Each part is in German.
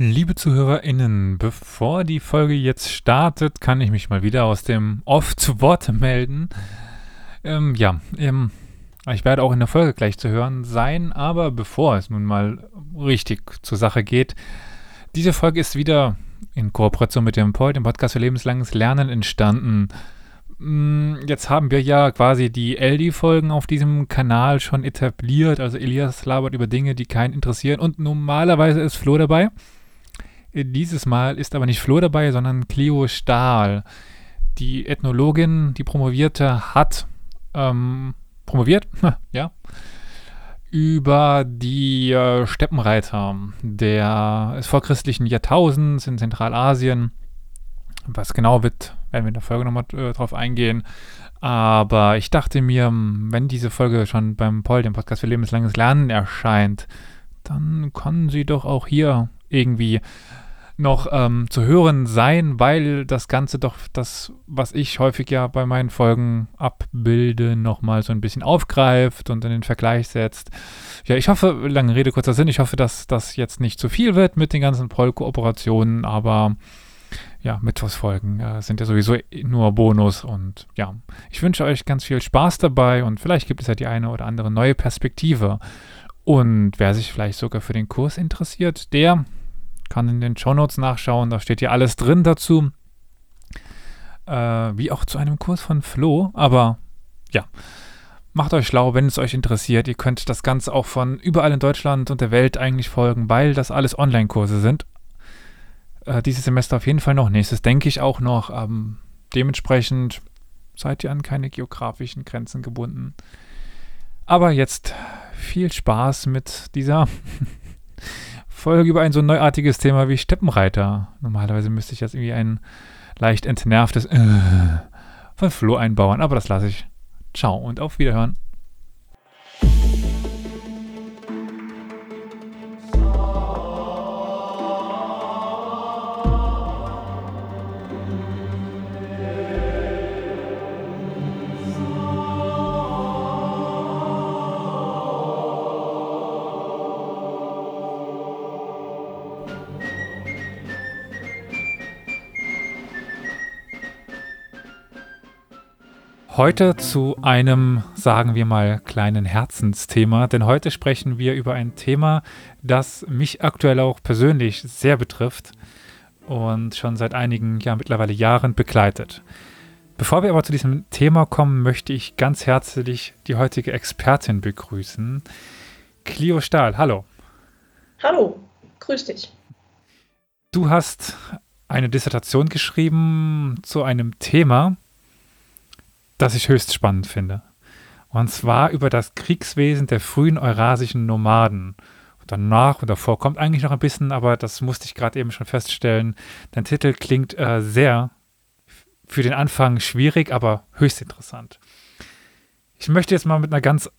Liebe ZuhörerInnen, bevor die Folge jetzt startet, kann ich mich mal wieder aus dem Off zu Wort melden. Ähm, ja, ähm, ich werde auch in der Folge gleich zu hören sein, aber bevor es nun mal richtig zur Sache geht, diese Folge ist wieder in Kooperation mit dem POI, dem Podcast für lebenslanges Lernen, entstanden. Mm, jetzt haben wir ja quasi die LD-Folgen auf diesem Kanal schon etabliert. Also Elias labert über Dinge, die keinen interessieren. Und normalerweise ist Flo dabei. Dieses Mal ist aber nicht Flo dabei, sondern Cleo Stahl. Die Ethnologin, die Promovierte, hat ähm, promoviert, ja, über die äh, Steppenreiter der vorchristlichen Jahrtausends in Zentralasien. Was genau wird, werden wir in der Folge nochmal äh, drauf eingehen. Aber ich dachte mir, wenn diese Folge schon beim Paul, dem Podcast für lebenslanges Lernen, erscheint, dann kann sie doch auch hier irgendwie noch ähm, zu hören sein, weil das Ganze doch das, was ich häufig ja bei meinen Folgen abbilde, nochmal so ein bisschen aufgreift und in den Vergleich setzt. Ja, ich hoffe, lange Rede, kurzer Sinn, ich hoffe, dass das jetzt nicht zu viel wird mit den ganzen Proll-Kooperationen, aber ja, Mittwochsfolgen äh, sind ja sowieso nur Bonus und ja, ich wünsche euch ganz viel Spaß dabei und vielleicht gibt es ja die eine oder andere neue Perspektive. Und wer sich vielleicht sogar für den Kurs interessiert, der kann in den Shownotes nachschauen, da steht ja alles drin dazu. Äh, wie auch zu einem Kurs von Flo, aber ja. Macht euch schlau, wenn es euch interessiert. Ihr könnt das Ganze auch von überall in Deutschland und der Welt eigentlich folgen, weil das alles Online-Kurse sind. Äh, dieses Semester auf jeden Fall noch. Nächstes denke ich auch noch. Ähm, dementsprechend seid ihr an keine geografischen Grenzen gebunden. Aber jetzt viel Spaß mit dieser Folge über ein so neuartiges Thema wie Steppenreiter. Normalerweise müsste ich jetzt irgendwie ein leicht entnervtes äh, von Flo einbauen, aber das lasse ich. Ciao und auf Wiederhören. Heute zu einem, sagen wir mal, kleinen Herzensthema, denn heute sprechen wir über ein Thema, das mich aktuell auch persönlich sehr betrifft und schon seit einigen, ja mittlerweile Jahren begleitet. Bevor wir aber zu diesem Thema kommen, möchte ich ganz herzlich die heutige Expertin begrüßen. Clio Stahl, hallo. Hallo, grüß dich. Du hast eine Dissertation geschrieben zu einem Thema, das ich höchst spannend finde. Und zwar über das Kriegswesen der frühen eurasischen Nomaden. Und danach und davor kommt eigentlich noch ein bisschen, aber das musste ich gerade eben schon feststellen. Dein Titel klingt äh, sehr für den Anfang schwierig, aber höchst interessant. Ich möchte jetzt mal mit einer ganz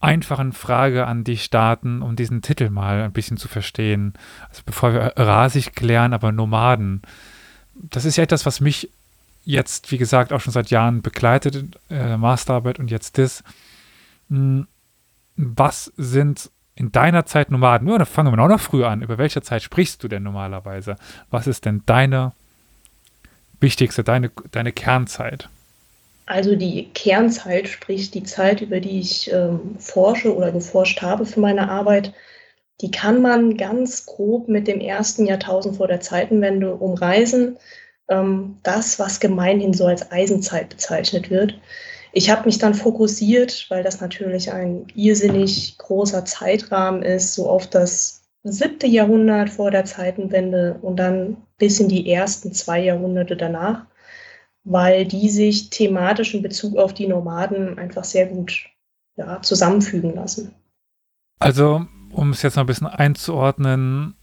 einfachen Frage an dich starten, um diesen Titel mal ein bisschen zu verstehen. Also bevor wir rasig klären, aber Nomaden. Das ist ja etwas, was mich jetzt, wie gesagt, auch schon seit Jahren begleitet, äh, Masterarbeit und jetzt das. Hm, was sind in deiner Zeit Nomaden? Nur, da fangen wir auch noch früher an. Über welche Zeit sprichst du denn normalerweise? Was ist denn deine wichtigste, deine, deine Kernzeit? Also die Kernzeit, sprich die Zeit, über die ich ähm, forsche oder geforscht habe für meine Arbeit, die kann man ganz grob mit dem ersten Jahrtausend vor der Zeitenwende umreißen ähm, das, was gemeinhin so als Eisenzeit bezeichnet wird. Ich habe mich dann fokussiert, weil das natürlich ein irrsinnig großer Zeitrahmen ist, so auf das siebte Jahrhundert vor der Zeitenwende und dann bis in die ersten zwei Jahrhunderte danach, weil die sich thematisch in Bezug auf die Nomaden einfach sehr gut ja, zusammenfügen lassen. Also, um es jetzt noch ein bisschen einzuordnen,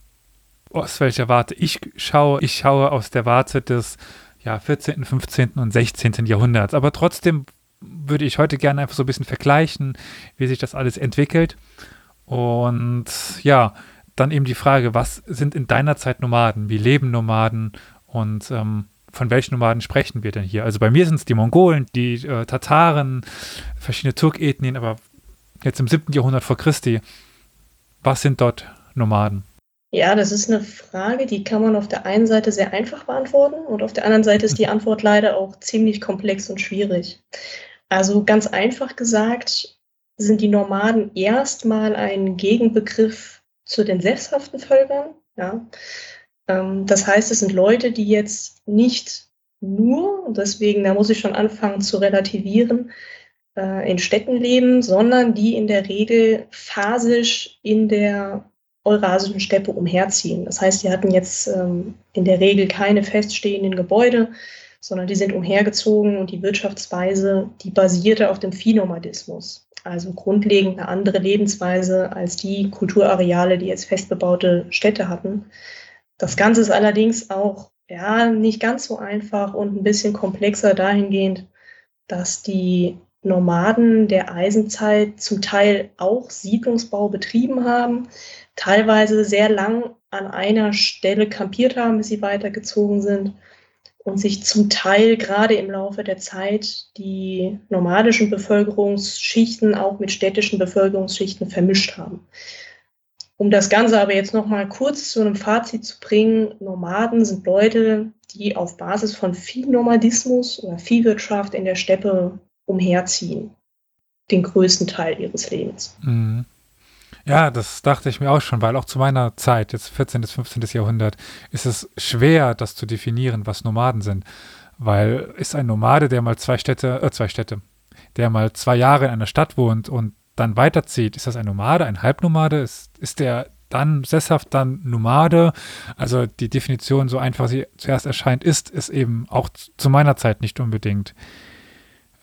aus welcher Warte ich schaue. Ich schaue aus der Warte des ja, 14., 15. und 16. Jahrhunderts. Aber trotzdem würde ich heute gerne einfach so ein bisschen vergleichen, wie sich das alles entwickelt. Und ja, dann eben die Frage, was sind in deiner Zeit Nomaden? Wie leben Nomaden? Und ähm, von welchen Nomaden sprechen wir denn hier? Also bei mir sind es die Mongolen, die äh, Tataren, verschiedene Turkethnien, aber jetzt im 7. Jahrhundert vor Christi, was sind dort Nomaden? Ja, das ist eine Frage, die kann man auf der einen Seite sehr einfach beantworten und auf der anderen Seite ist die Antwort leider auch ziemlich komplex und schwierig. Also ganz einfach gesagt sind die Nomaden erstmal ein Gegenbegriff zu den sesshaften Völkern. Ja. Ähm, das heißt, es sind Leute, die jetzt nicht nur, deswegen, da muss ich schon anfangen zu relativieren, äh, in Städten leben, sondern die in der Regel phasisch in der eurasischen Steppe umherziehen. Das heißt, die hatten jetzt ähm, in der Regel keine feststehenden Gebäude, sondern die sind umhergezogen und die Wirtschaftsweise, die basierte auf dem Viehnomadismus. Also grundlegend eine andere Lebensweise als die Kulturareale, die jetzt festbebaute Städte hatten. Das Ganze ist allerdings auch ja, nicht ganz so einfach und ein bisschen komplexer dahingehend, dass die Nomaden der Eisenzeit zum Teil auch Siedlungsbau betrieben haben, teilweise sehr lang an einer Stelle kampiert haben, bis sie weitergezogen sind und sich zum Teil gerade im Laufe der Zeit die nomadischen Bevölkerungsschichten auch mit städtischen Bevölkerungsschichten vermischt haben. Um das Ganze aber jetzt noch mal kurz zu einem Fazit zu bringen, Nomaden sind Leute, die auf Basis von Viehnomadismus oder Viehwirtschaft in der Steppe umherziehen. Den größten Teil ihres Lebens. Mhm. Ja, das dachte ich mir auch schon, weil auch zu meiner Zeit, jetzt 14. bis 15. Jahrhundert, ist es schwer, das zu definieren, was Nomaden sind. Weil ist ein Nomade, der mal zwei Städte, äh, zwei Städte, der mal zwei Jahre in einer Stadt wohnt und dann weiterzieht, ist das ein Nomade, ein Halbnomade? Ist, ist der dann sesshaft, dann Nomade? Also die Definition, so einfach sie zuerst erscheint, ist, ist eben auch zu meiner Zeit nicht unbedingt.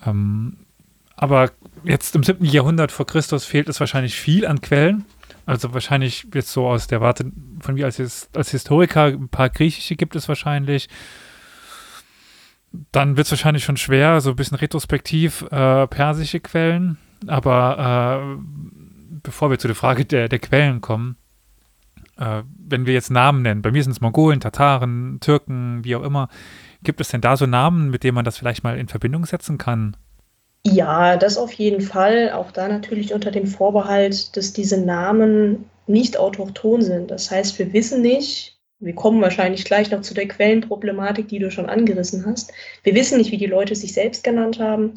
Ähm, aber jetzt im 7. Jahrhundert vor Christus fehlt es wahrscheinlich viel an Quellen. Also wahrscheinlich jetzt so aus der Warte von mir als, als Historiker, ein paar griechische gibt es wahrscheinlich. Dann wird es wahrscheinlich schon schwer, so ein bisschen retrospektiv äh, persische Quellen. Aber äh, bevor wir zu der Frage der, der Quellen kommen, äh, wenn wir jetzt Namen nennen, bei mir sind es Mongolen, Tataren, Türken, wie auch immer, gibt es denn da so Namen, mit denen man das vielleicht mal in Verbindung setzen kann? Ja, das auf jeden Fall. Auch da natürlich unter dem Vorbehalt, dass diese Namen nicht autochthon sind. Das heißt, wir wissen nicht, wir kommen wahrscheinlich gleich noch zu der Quellenproblematik, die du schon angerissen hast. Wir wissen nicht, wie die Leute sich selbst genannt haben,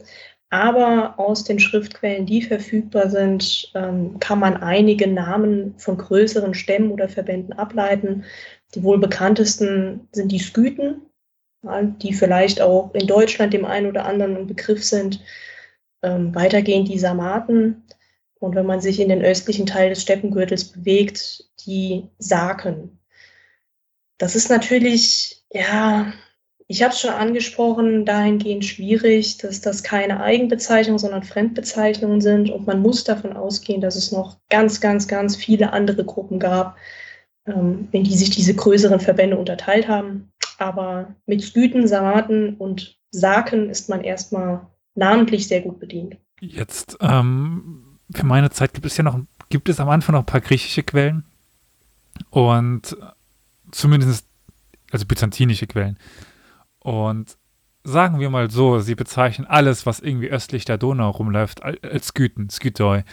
aber aus den Schriftquellen, die verfügbar sind, ähm, kann man einige Namen von größeren Stämmen oder Verbänden ableiten. Die wohl bekanntesten sind die Skythen, die vielleicht auch in Deutschland dem einen oder anderen ein Begriff sind. Ähm, weitergehend die Sarmaten und wenn man sich in den östlichen Teil des Steppengürtels bewegt, die Saken. Das ist natürlich, ja, ich habe es schon angesprochen, dahingehend schwierig, dass das keine Eigenbezeichnungen, sondern Fremdbezeichnungen sind und man muss davon ausgehen, dass es noch ganz, ganz, ganz viele andere Gruppen gab, ähm, in die sich diese größeren Verbände unterteilt haben. Aber mit Sküten, Sarmaten und Saken ist man erstmal namentlich sehr gut bedient. Jetzt, ähm, für meine Zeit gibt es ja noch, gibt es am Anfang noch ein paar griechische Quellen und zumindest, also byzantinische Quellen. Und sagen wir mal so, sie bezeichnen alles, was irgendwie östlich der Donau rumläuft, als Skythen, Skytoi.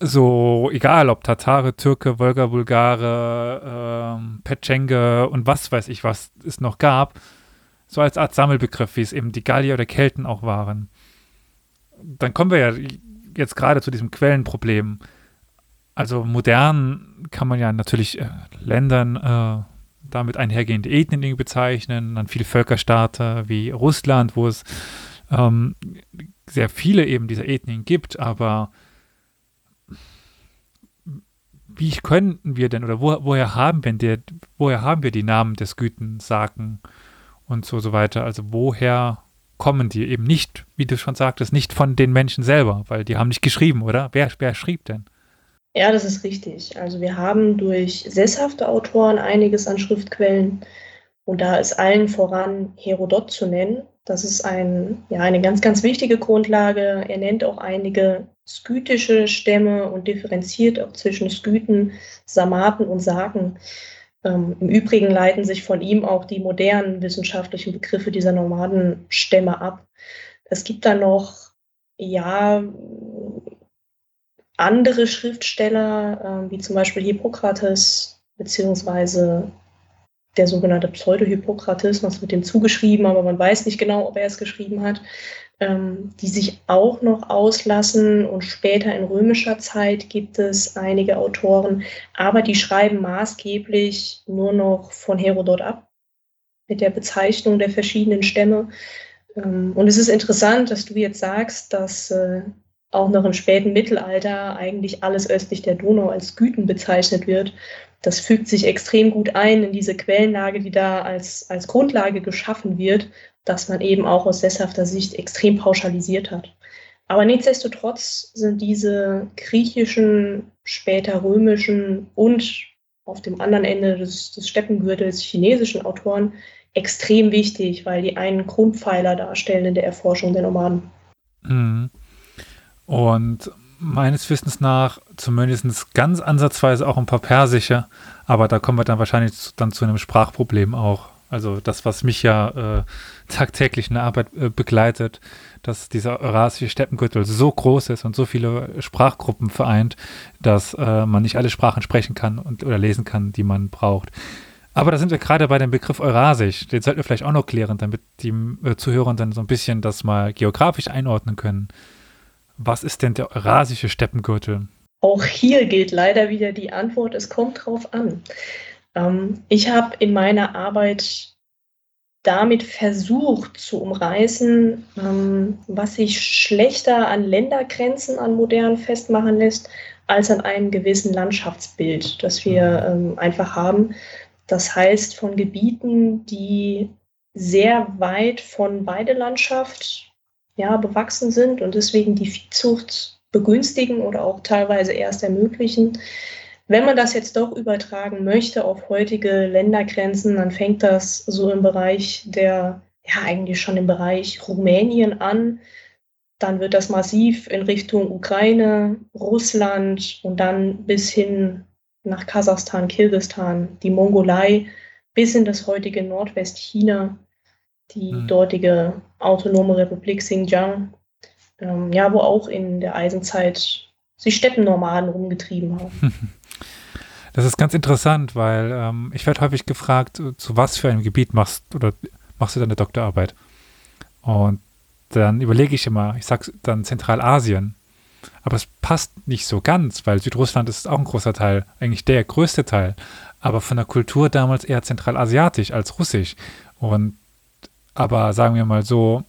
So, egal ob Tatare, Türke, Wolga, Bulgare, ähm, Petschenge und was weiß ich, was es noch gab, so als Art Sammelbegriff, wie es eben die Gallier oder Kelten auch waren. Dann kommen wir ja jetzt gerade zu diesem Quellenproblem. Also modern kann man ja natürlich äh, Ländern äh, damit einhergehende Ethnien bezeichnen, dann viele Völkerstaaten wie Russland, wo es ähm, sehr viele eben dieser Ethnien gibt, aber wie könnten wir denn oder wo, woher haben wir denn, woher haben wir die Namen des Güten, Saken und so, so weiter. Also woher kommen die eben nicht, wie du schon sagtest, nicht von den Menschen selber, weil die haben nicht geschrieben, oder? Wer, wer schrieb denn? Ja, das ist richtig. Also wir haben durch sesshafte Autoren einiges an Schriftquellen und da ist allen voran Herodot zu nennen. Das ist ein, ja, eine ganz, ganz wichtige Grundlage. Er nennt auch einige skytische Stämme und differenziert auch zwischen Skythen, Sarmaten und Saken. Ähm, Im Übrigen leiten sich von ihm auch die modernen wissenschaftlichen Begriffe dieser Nomadenstämme ab. Es gibt da noch, ja, andere Schriftsteller, äh, wie zum Beispiel Hippokrates, beziehungsweise der sogenannte Pseudohippokratismus wird dem zugeschrieben, aber man weiß nicht genau, ob er es geschrieben hat, ähm, die sich auch noch auslassen. Und später in römischer Zeit gibt es einige Autoren, aber die schreiben maßgeblich nur noch von Herodot ab mit der Bezeichnung der verschiedenen Stämme. Ähm, und es ist interessant, dass du jetzt sagst, dass äh, auch noch im späten Mittelalter eigentlich alles östlich der Donau als Güten bezeichnet wird. Das fügt sich extrem gut ein in diese Quellenlage, die da als, als Grundlage geschaffen wird, dass man eben auch aus sesshafter Sicht extrem pauschalisiert hat. Aber nichtsdestotrotz sind diese griechischen, später römischen und auf dem anderen Ende des, des Steppengürtels chinesischen Autoren extrem wichtig, weil die einen Grundpfeiler darstellen in der Erforschung der Nomaden. Mhm. Und meines Wissens nach zumindest ganz ansatzweise auch ein paar persische, aber da kommen wir dann wahrscheinlich dann zu einem Sprachproblem auch. Also das, was mich ja äh, tagtäglich in der Arbeit äh, begleitet, dass dieser eurasische Steppengürtel so groß ist und so viele Sprachgruppen vereint, dass äh, man nicht alle Sprachen sprechen kann und, oder lesen kann, die man braucht. Aber da sind wir gerade bei dem Begriff Eurasisch. Den sollten wir vielleicht auch noch klären, damit die äh, Zuhörer dann so ein bisschen das mal geografisch einordnen können. Was ist denn der eurasische Steppengürtel? Auch hier gilt leider wieder die Antwort, es kommt drauf an. Ähm, ich habe in meiner Arbeit damit versucht zu umreißen, ähm, was sich schlechter an Ländergrenzen an modern festmachen lässt, als an einem gewissen Landschaftsbild, das wir mhm. ähm, einfach haben. Das heißt, von Gebieten, die sehr weit von Weidelandschaft ja, bewachsen sind und deswegen die Viehzucht begünstigen oder auch teilweise erst ermöglichen. Wenn man das jetzt doch übertragen möchte auf heutige Ländergrenzen, dann fängt das so im Bereich der, ja eigentlich schon im Bereich Rumänien an. Dann wird das massiv in Richtung Ukraine, Russland und dann bis hin nach Kasachstan, Kirgistan, die Mongolei, bis in das heutige Nordwestchina die mhm. dortige autonome Republik Xinjiang, ähm, ja, wo auch in der Eisenzeit sich Steppennomaden rumgetrieben haben. Das ist ganz interessant, weil ähm, ich werde häufig gefragt, zu was für einem Gebiet machst oder machst du deine Doktorarbeit? Und dann überlege ich immer, ich sage dann Zentralasien. Aber es passt nicht so ganz, weil Südrussland ist auch ein großer Teil, eigentlich der größte Teil, aber von der Kultur damals eher zentralasiatisch als russisch. Und aber sagen wir mal so,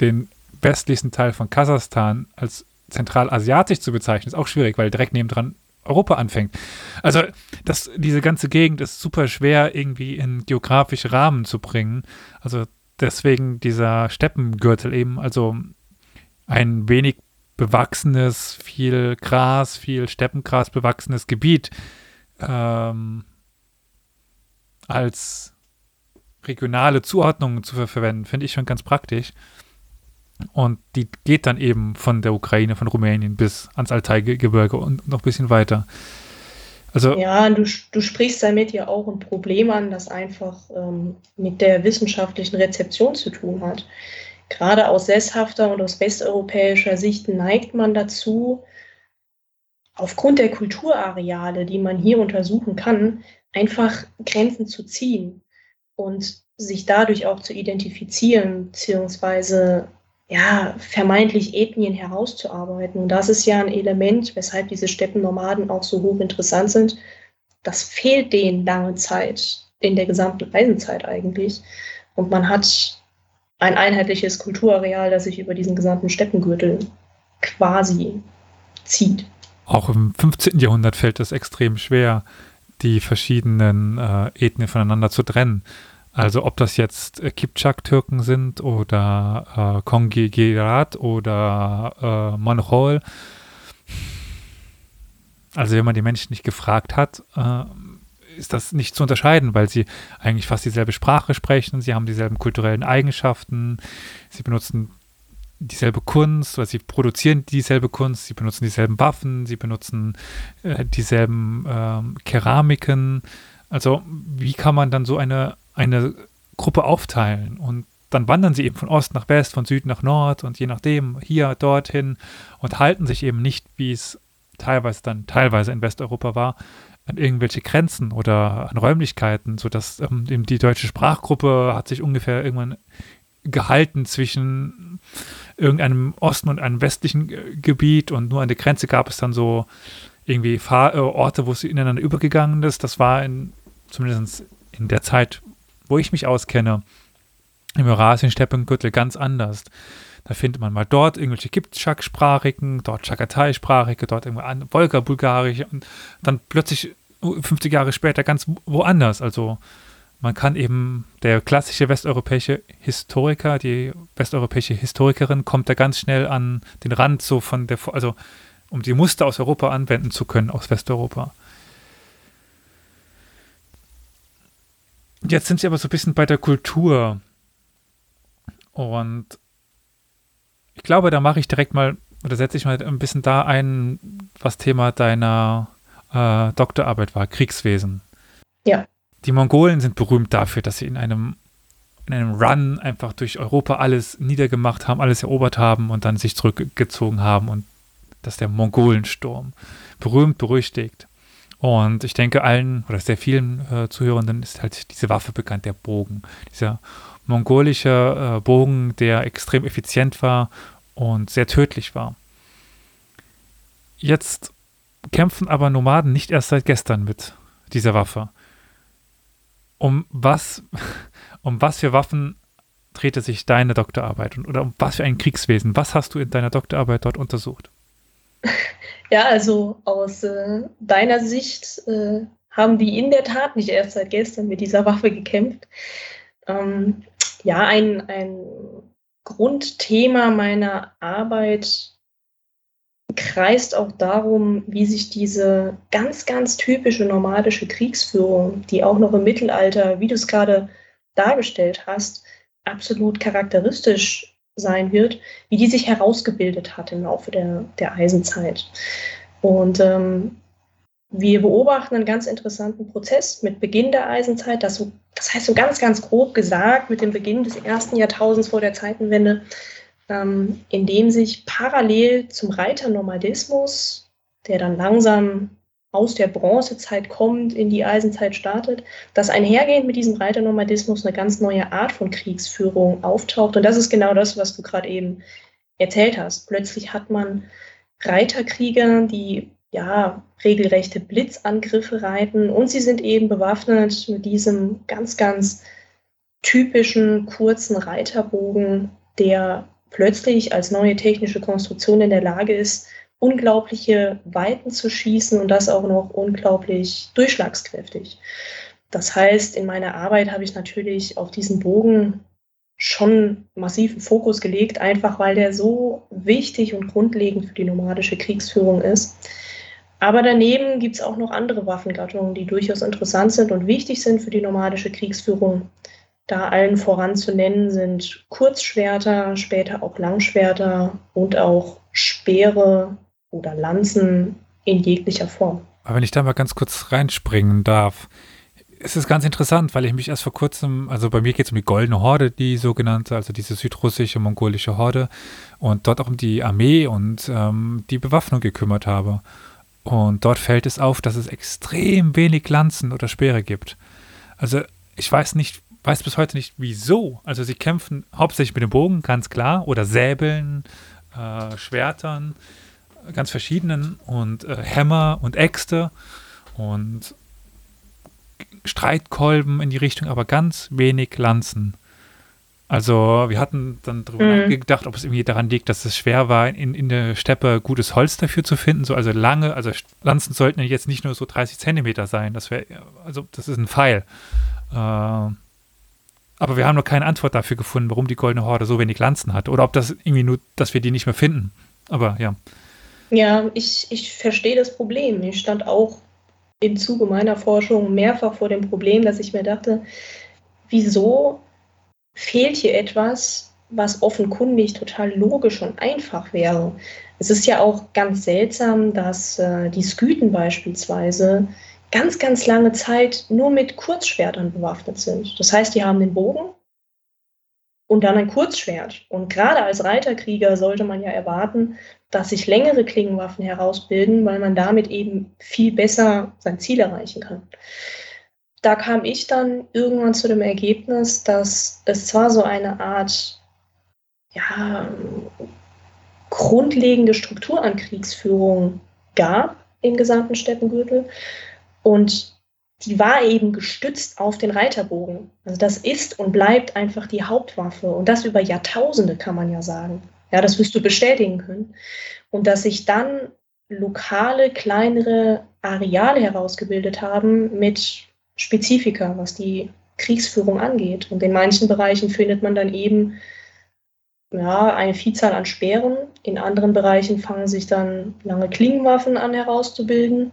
den westlichsten Teil von Kasachstan als zentralasiatisch zu bezeichnen, ist auch schwierig, weil direkt nebendran Europa anfängt. Also das, diese ganze Gegend ist super schwer irgendwie in geografische Rahmen zu bringen. Also deswegen dieser Steppengürtel eben, also ein wenig bewachsenes, viel Gras, viel Steppengras bewachsenes Gebiet ähm, als regionale Zuordnungen zu verwenden, finde ich schon ganz praktisch. Und die geht dann eben von der Ukraine, von Rumänien bis ans Altaigebirge und noch ein bisschen weiter. Also, ja, du, du sprichst damit ja auch ein Problem an, das einfach ähm, mit der wissenschaftlichen Rezeption zu tun hat. Gerade aus sesshafter und aus westeuropäischer Sicht neigt man dazu, aufgrund der Kulturareale, die man hier untersuchen kann, einfach Grenzen zu ziehen und sich dadurch auch zu identifizieren, beziehungsweise ja, vermeintlich Ethnien herauszuarbeiten. Und das ist ja ein Element, weshalb diese Steppennomaden auch so hochinteressant sind. Das fehlt denen lange Zeit, in der gesamten Eisenzeit eigentlich. Und man hat ein einheitliches Kulturareal, das sich über diesen gesamten Steppengürtel quasi zieht. Auch im 15. Jahrhundert fällt es extrem schwer, die verschiedenen äh, Ethnien voneinander zu trennen. Also ob das jetzt äh, Kipchak-Türken sind oder äh, Kongi-Gerat oder äh, Monchol. Also wenn man die Menschen nicht gefragt hat, äh, ist das nicht zu unterscheiden, weil sie eigentlich fast dieselbe Sprache sprechen, sie haben dieselben kulturellen Eigenschaften, sie benutzen dieselbe Kunst, oder sie produzieren dieselbe Kunst, sie benutzen dieselben Waffen, sie benutzen äh, dieselben ähm, Keramiken. Also wie kann man dann so eine, eine Gruppe aufteilen? Und dann wandern sie eben von Ost nach West, von Süd nach Nord und je nachdem hier, dorthin und halten sich eben nicht, wie es teilweise dann teilweise in Westeuropa war, an irgendwelche Grenzen oder an Räumlichkeiten, sodass ähm, eben die deutsche Sprachgruppe hat sich ungefähr irgendwann gehalten zwischen irgendeinem Osten und einem westlichen äh, Gebiet und nur an der Grenze gab es dann so irgendwie Fahr äh, Orte, wo es ineinander übergegangen ist. Das war in, zumindest in der Zeit, wo ich mich auskenne, im Eurasien-Steppengürtel ganz anders. Da findet man mal dort irgendwelche Kipchak-Sprachigen, dort Chagatai-Sprachige, dort irgendwo Wolga-Bulgarische und dann plötzlich 50 Jahre später ganz woanders. Also man kann eben, der klassische westeuropäische Historiker, die westeuropäische Historikerin kommt da ganz schnell an den Rand so von der, also um die Muster aus Europa anwenden zu können, aus Westeuropa. Jetzt sind sie aber so ein bisschen bei der Kultur. Und ich glaube, da mache ich direkt mal, oder setze ich mal ein bisschen da ein, was Thema deiner äh, Doktorarbeit war, Kriegswesen. Ja. Die Mongolen sind berühmt dafür, dass sie in einem, in einem Run einfach durch Europa alles niedergemacht haben, alles erobert haben und dann sich zurückgezogen haben und das ist der Mongolensturm. Berühmt, berüchtigt. Und ich denke, allen oder sehr vielen äh, Zuhörenden ist halt diese Waffe bekannt, der Bogen. Dieser mongolische äh, Bogen, der extrem effizient war und sehr tödlich war. Jetzt kämpfen aber Nomaden nicht erst seit gestern mit dieser Waffe. Um was, um was für Waffen drehte sich deine Doktorarbeit und, oder um was für ein Kriegswesen? Was hast du in deiner Doktorarbeit dort untersucht? Ja, also aus äh, deiner Sicht äh, haben die in der Tat nicht erst seit gestern mit dieser Waffe gekämpft. Ähm, ja, ein, ein Grundthema meiner Arbeit kreist auch darum, wie sich diese ganz, ganz typische nomadische Kriegsführung, die auch noch im Mittelalter, wie du es gerade dargestellt hast, absolut charakteristisch sein wird, wie die sich herausgebildet hat im Laufe der, der Eisenzeit. Und ähm, wir beobachten einen ganz interessanten Prozess mit Beginn der Eisenzeit, das, das heißt so ganz, ganz grob gesagt, mit dem Beginn des ersten Jahrtausends vor der Zeitenwende, ähm, in dem sich parallel zum Reiternomadismus, der dann langsam aus der Bronzezeit kommt, in die Eisenzeit startet, dass einhergehend mit diesem Reiternomadismus eine ganz neue Art von Kriegsführung auftaucht. Und das ist genau das, was du gerade eben erzählt hast. Plötzlich hat man Reiterkrieger, die ja regelrechte Blitzangriffe reiten und sie sind eben bewaffnet mit diesem ganz, ganz typischen kurzen Reiterbogen, der plötzlich als neue technische Konstruktion in der Lage ist, unglaubliche Weiten zu schießen und das auch noch unglaublich durchschlagskräftig. Das heißt, in meiner Arbeit habe ich natürlich auf diesen Bogen schon massiven Fokus gelegt, einfach weil der so wichtig und grundlegend für die nomadische Kriegsführung ist. Aber daneben gibt es auch noch andere Waffengattungen, die durchaus interessant sind und wichtig sind für die nomadische Kriegsführung. Da allen voran zu nennen sind Kurzschwerter, später auch Langschwerter und auch Speere oder Lanzen in jeglicher Form. Aber wenn ich da mal ganz kurz reinspringen darf, es ist ganz interessant, weil ich mich erst vor kurzem, also bei mir geht es um die Goldene Horde, die sogenannte, also diese südrussische, mongolische Horde, und dort auch um die Armee und ähm, die Bewaffnung gekümmert habe. Und dort fällt es auf, dass es extrem wenig Lanzen oder Speere gibt. Also ich weiß nicht, weiß bis heute nicht, wieso. Also sie kämpfen hauptsächlich mit dem Bogen, ganz klar, oder Säbeln, äh, Schwertern, ganz verschiedenen und äh, Hämmer und Äxte und Streitkolben in die Richtung, aber ganz wenig Lanzen. Also wir hatten dann darüber mhm. nachgedacht, ob es irgendwie daran liegt, dass es schwer war, in, in der Steppe gutes Holz dafür zu finden. So, also lange, also Lanzen sollten jetzt nicht nur so 30 Zentimeter sein. Das wäre, also das ist ein Pfeil. Äh, aber wir haben noch keine Antwort dafür gefunden, warum die Goldene Horde so wenig Lanzen hat. Oder ob das irgendwie nur, dass wir die nicht mehr finden. Aber ja. Ja, ich, ich verstehe das Problem. Ich stand auch im Zuge meiner Forschung mehrfach vor dem Problem, dass ich mir dachte, wieso fehlt hier etwas, was offenkundig total logisch und einfach wäre. Es ist ja auch ganz seltsam, dass äh, die Skythen beispielsweise ganz, ganz lange Zeit nur mit Kurzschwertern bewaffnet sind. Das heißt, die haben den Bogen und dann ein Kurzschwert. Und gerade als Reiterkrieger sollte man ja erwarten, dass sich längere Klingenwaffen herausbilden, weil man damit eben viel besser sein Ziel erreichen kann. Da kam ich dann irgendwann zu dem Ergebnis, dass es zwar so eine Art ja, grundlegende Struktur an Kriegsführung gab im gesamten Steppengürtel und die war eben gestützt auf den Reiterbogen. Also das ist und bleibt einfach die Hauptwaffe und das über Jahrtausende kann man ja sagen. Ja, das wirst du bestätigen können. Und dass sich dann lokale, kleinere Areale herausgebildet haben mit Spezifika, was die Kriegsführung angeht. Und in manchen Bereichen findet man dann eben ja, eine Vielzahl an Speeren. In anderen Bereichen fangen sich dann lange Klingenwaffen an herauszubilden.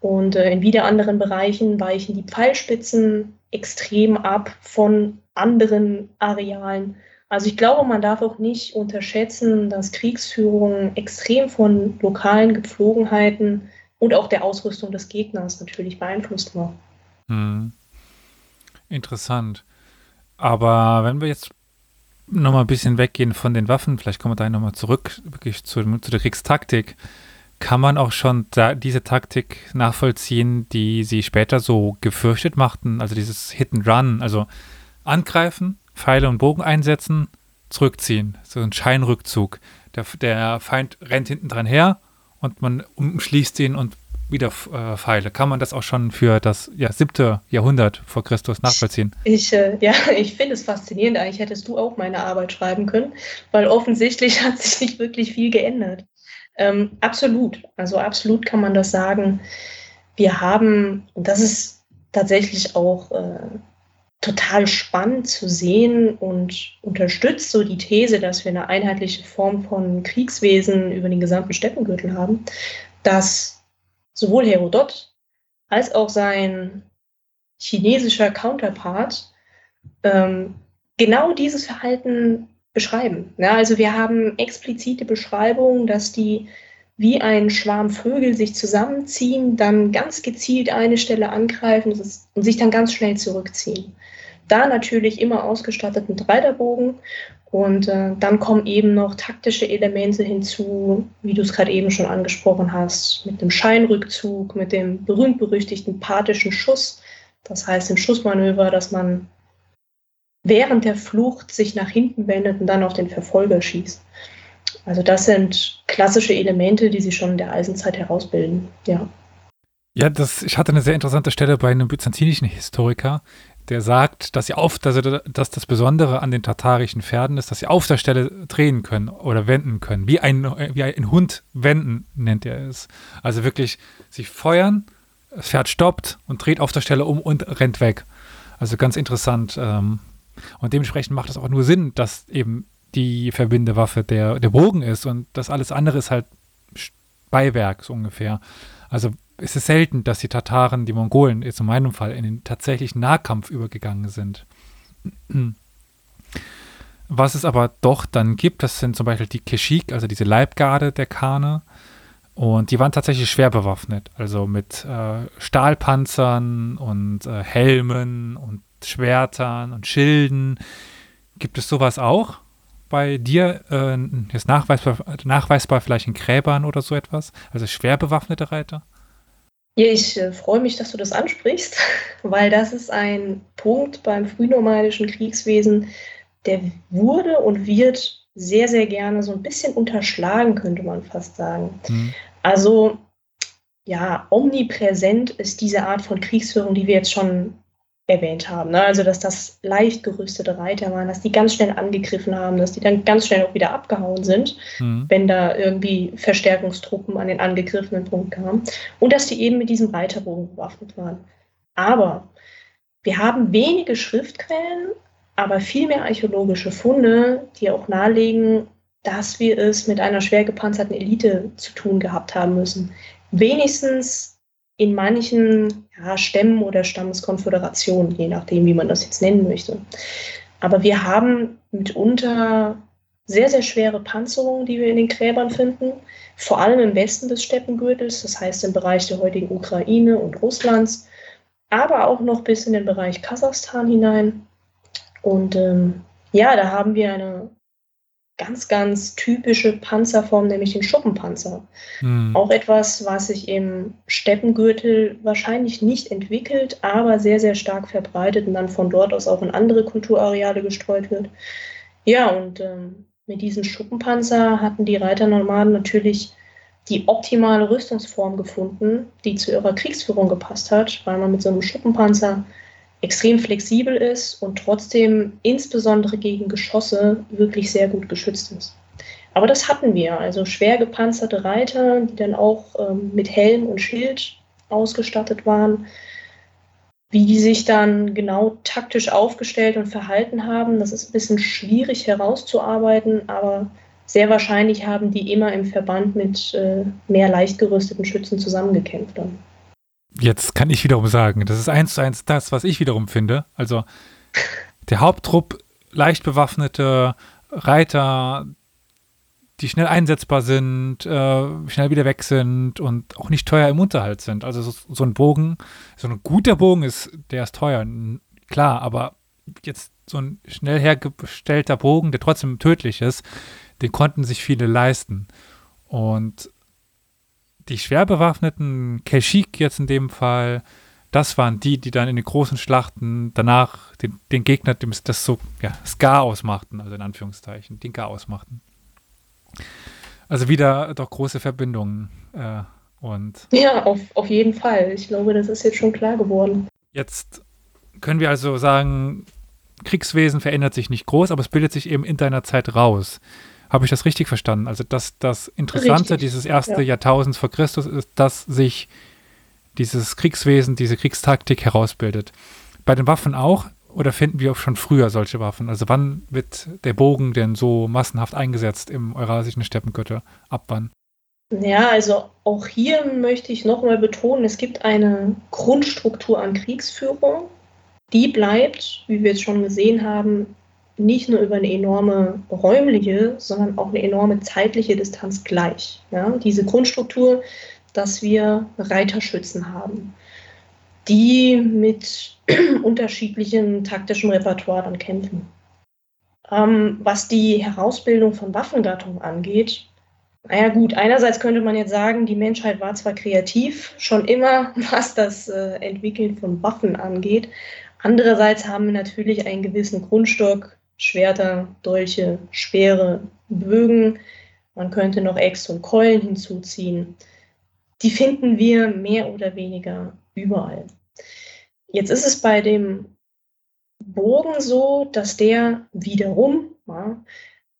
Und äh, in wieder anderen Bereichen weichen die Pfeilspitzen extrem ab von anderen Arealen. Also ich glaube, man darf auch nicht unterschätzen, dass Kriegsführung extrem von lokalen Gepflogenheiten und auch der Ausrüstung des Gegners natürlich beeinflusst war. Hm. Interessant. Aber wenn wir jetzt nochmal ein bisschen weggehen von den Waffen, vielleicht kommen wir da nochmal zurück, wirklich zu, zu der Kriegstaktik kann man auch schon diese Taktik nachvollziehen, die sie später so gefürchtet machten, also dieses Hit and Run, also angreifen, Pfeile und Bogen einsetzen, zurückziehen, so ein Scheinrückzug. Der, der Feind rennt hinten dran her und man umschließt ihn und wieder äh, Pfeile. Kann man das auch schon für das ja, siebte Jahrhundert vor Christus nachvollziehen? Ich, äh, ja, ich finde es faszinierend. Eigentlich hättest du auch meine Arbeit schreiben können, weil offensichtlich hat sich nicht wirklich viel geändert. Ähm, absolut. Also absolut kann man das sagen. Wir haben, und das ist tatsächlich auch äh, total spannend zu sehen und unterstützt so die These, dass wir eine einheitliche Form von Kriegswesen über den gesamten Steppengürtel haben, dass sowohl Herodot als auch sein chinesischer Counterpart ähm, genau dieses Verhalten beschreiben. Ja, also wir haben explizite Beschreibungen, dass die wie ein Schwarm Vögel sich zusammenziehen, dann ganz gezielt eine Stelle angreifen und sich dann ganz schnell zurückziehen. Da natürlich immer ausgestattet mit Reiterbogen und äh, dann kommen eben noch taktische Elemente hinzu, wie du es gerade eben schon angesprochen hast, mit dem Scheinrückzug, mit dem berühmt-berüchtigten pathischen Schuss. Das heißt, im Schussmanöver, dass man während der Flucht sich nach hinten wendet und dann auf den Verfolger schießt. Also das sind klassische Elemente, die sich schon in der Eisenzeit herausbilden, ja. Ja, das, ich hatte eine sehr interessante Stelle bei einem byzantinischen Historiker, der sagt, dass sie auf, dass, dass das Besondere an den tatarischen Pferden ist, dass sie auf der Stelle drehen können oder wenden können, wie ein, wie ein Hund wenden, nennt er es. Also wirklich, sie feuern, das Pferd stoppt und dreht auf der Stelle um und rennt weg. Also ganz interessant. Ähm, und dementsprechend macht es auch nur Sinn, dass eben die Verbindewaffe der, der Bogen ist und das alles andere ist halt Beiwerk, so ungefähr. Also es ist selten, dass die Tataren, die Mongolen, jetzt in meinem Fall, in den tatsächlichen Nahkampf übergegangen sind. Was es aber doch dann gibt, das sind zum Beispiel die Keshik, also diese Leibgarde der Kane. Und die waren tatsächlich schwer bewaffnet, also mit äh, Stahlpanzern und äh, Helmen und Schwertern und Schilden. Gibt es sowas auch bei dir? Äh, ist nachweisbar, nachweisbar vielleicht in Gräbern oder so etwas? Also schwer bewaffnete Reiter? Ja, ich äh, freue mich, dass du das ansprichst, weil das ist ein Punkt beim frühnormalischen Kriegswesen, der wurde und wird sehr, sehr gerne so ein bisschen unterschlagen, könnte man fast sagen. Hm. Also ja, omnipräsent ist diese Art von Kriegsführung, die wir jetzt schon erwähnt haben. Ne? Also, dass das leicht gerüstete Reiter waren, dass die ganz schnell angegriffen haben, dass die dann ganz schnell auch wieder abgehauen sind, mhm. wenn da irgendwie Verstärkungstruppen an den angegriffenen Punkt kamen. Und dass die eben mit diesem Reiterbogen bewaffnet waren. Aber wir haben wenige Schriftquellen, aber viel mehr archäologische Funde, die auch nahelegen, dass wir es mit einer schwer gepanzerten Elite zu tun gehabt haben müssen. Wenigstens in manchen ja, Stämmen oder Stammeskonföderationen, je nachdem, wie man das jetzt nennen möchte. Aber wir haben mitunter sehr, sehr schwere Panzerungen, die wir in den Gräbern finden, vor allem im Westen des Steppengürtels, das heißt im Bereich der heutigen Ukraine und Russlands, aber auch noch bis in den Bereich Kasachstan hinein. Und ähm, Ja, da haben wir eine ganz, ganz typische Panzerform, nämlich den Schuppenpanzer. Hm. Auch etwas, was sich im Steppengürtel wahrscheinlich nicht entwickelt, aber sehr, sehr stark verbreitet und dann von dort aus auch in andere Kulturareale gestreut wird. Ja, und ähm, mit diesem Schuppenpanzer hatten die Reiternomaden natürlich die optimale Rüstungsform gefunden, die zu ihrer Kriegsführung gepasst hat, weil man mit so einem Schuppenpanzer extrem flexibel ist und trotzdem insbesondere gegen Geschosse wirklich sehr gut geschützt ist. Aber das hatten wir, also schwer gepanzerte Reiter, die dann auch ähm, mit Helm und Schild ausgestattet waren. Wie die sich dann genau taktisch aufgestellt und verhalten haben, das ist ein bisschen schwierig herauszuarbeiten, aber sehr wahrscheinlich haben die immer im Verband mit äh, mehr leicht gerüsteten Schützen zusammengekämpft. Dann. Jetzt kann ich wiederum sagen, das ist eins zu eins das, was ich wiederum finde. Also der Haupttrupp, leicht bewaffnete Reiter, die schnell einsetzbar sind, äh, schnell wieder weg sind und auch nicht teuer im Unterhalt sind. Also so, so, ein Bogen, so ein guter Bogen ist, der ist teuer, klar, aber jetzt so ein schnell hergestellter Bogen, der trotzdem tödlich ist, den konnten sich viele leisten. Und die schwer bewaffneten Keshik jetzt in dem Fall, das waren die, die dann in den großen Schlachten danach den, den Gegner, dem das so, ja, Ska ausmachten, also in Anführungszeichen, Dinka ausmachten. Also wieder doch große Verbindungen. Äh, und ja, auf, auf jeden Fall. Ich glaube, das ist jetzt schon klar geworden. Jetzt können wir also sagen, Kriegswesen verändert sich nicht groß, aber es bildet sich eben in deiner Zeit raus. Habe ich das richtig verstanden? Also, dass das Interessante richtig. dieses erste ja. Jahrtausends vor Christus ist, dass sich dieses Kriegswesen, diese Kriegstaktik herausbildet. Bei den Waffen auch? Oder finden wir auch schon früher solche Waffen? Also wann wird der Bogen denn so massenhaft eingesetzt im eurasischen Steppengürtel? Ab wann? Ja, also auch hier möchte ich nochmal betonen, es gibt eine Grundstruktur an Kriegsführung. Die bleibt, wie wir jetzt schon gesehen haben, nicht nur über eine enorme räumliche, sondern auch eine enorme zeitliche Distanz gleich. Ja? Diese Grundstruktur, dass wir Reiterschützen haben, die mit unterschiedlichem taktischen Repertoire dann kämpfen. Ähm, was die Herausbildung von Waffengattungen angeht, naja gut, einerseits könnte man jetzt sagen, die Menschheit war zwar kreativ, schon immer, was das äh, Entwickeln von Waffen angeht. Andererseits haben wir natürlich einen gewissen Grundstock Schwerter, Dolche, Speere, Bögen. Man könnte noch Äxte und Keulen hinzuziehen. Die finden wir mehr oder weniger überall. Jetzt ist es bei dem Bogen so, dass der wiederum ja,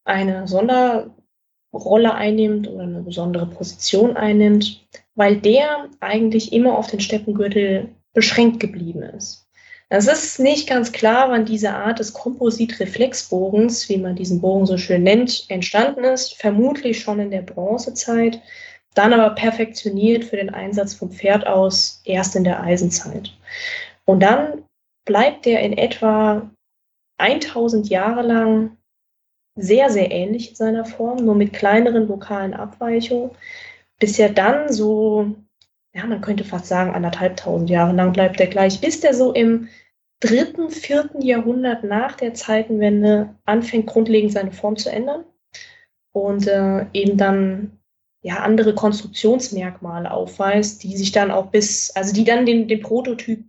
eine Sonderrolle einnimmt oder eine besondere Position einnimmt, weil der eigentlich immer auf den Steppengürtel beschränkt geblieben ist. Es ist nicht ganz klar, wann diese Art des Kompositreflexbogens, wie man diesen Bogen so schön nennt, entstanden ist. Vermutlich schon in der Bronzezeit, dann aber perfektioniert für den Einsatz vom Pferd aus erst in der Eisenzeit. Und dann bleibt der in etwa 1000 Jahre lang sehr, sehr ähnlich in seiner Form, nur mit kleineren lokalen Abweichungen, bis er dann so ja, man könnte fast sagen, anderthalbtausend Jahre lang bleibt er gleich, bis der so im dritten, vierten Jahrhundert nach der Zeitenwende anfängt, grundlegend seine Form zu ändern und äh, eben dann ja andere Konstruktionsmerkmale aufweist, die sich dann auch bis, also die dann den, den Prototyp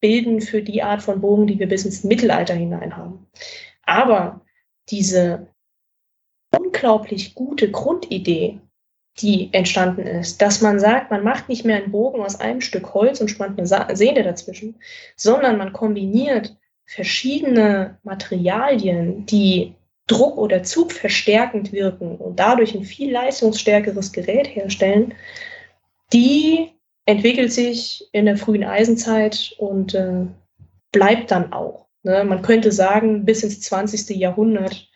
bilden für die Art von Bogen, die wir bis ins Mittelalter hinein haben. Aber diese unglaublich gute Grundidee, die entstanden ist. Dass man sagt, man macht nicht mehr einen Bogen aus einem Stück Holz und spannt eine Sehne dazwischen, sondern man kombiniert verschiedene Materialien, die Druck oder Zug verstärkend wirken und dadurch ein viel leistungsstärkeres Gerät herstellen, die entwickelt sich in der frühen Eisenzeit und äh, bleibt dann auch. Ne? Man könnte sagen, bis ins 20. Jahrhundert,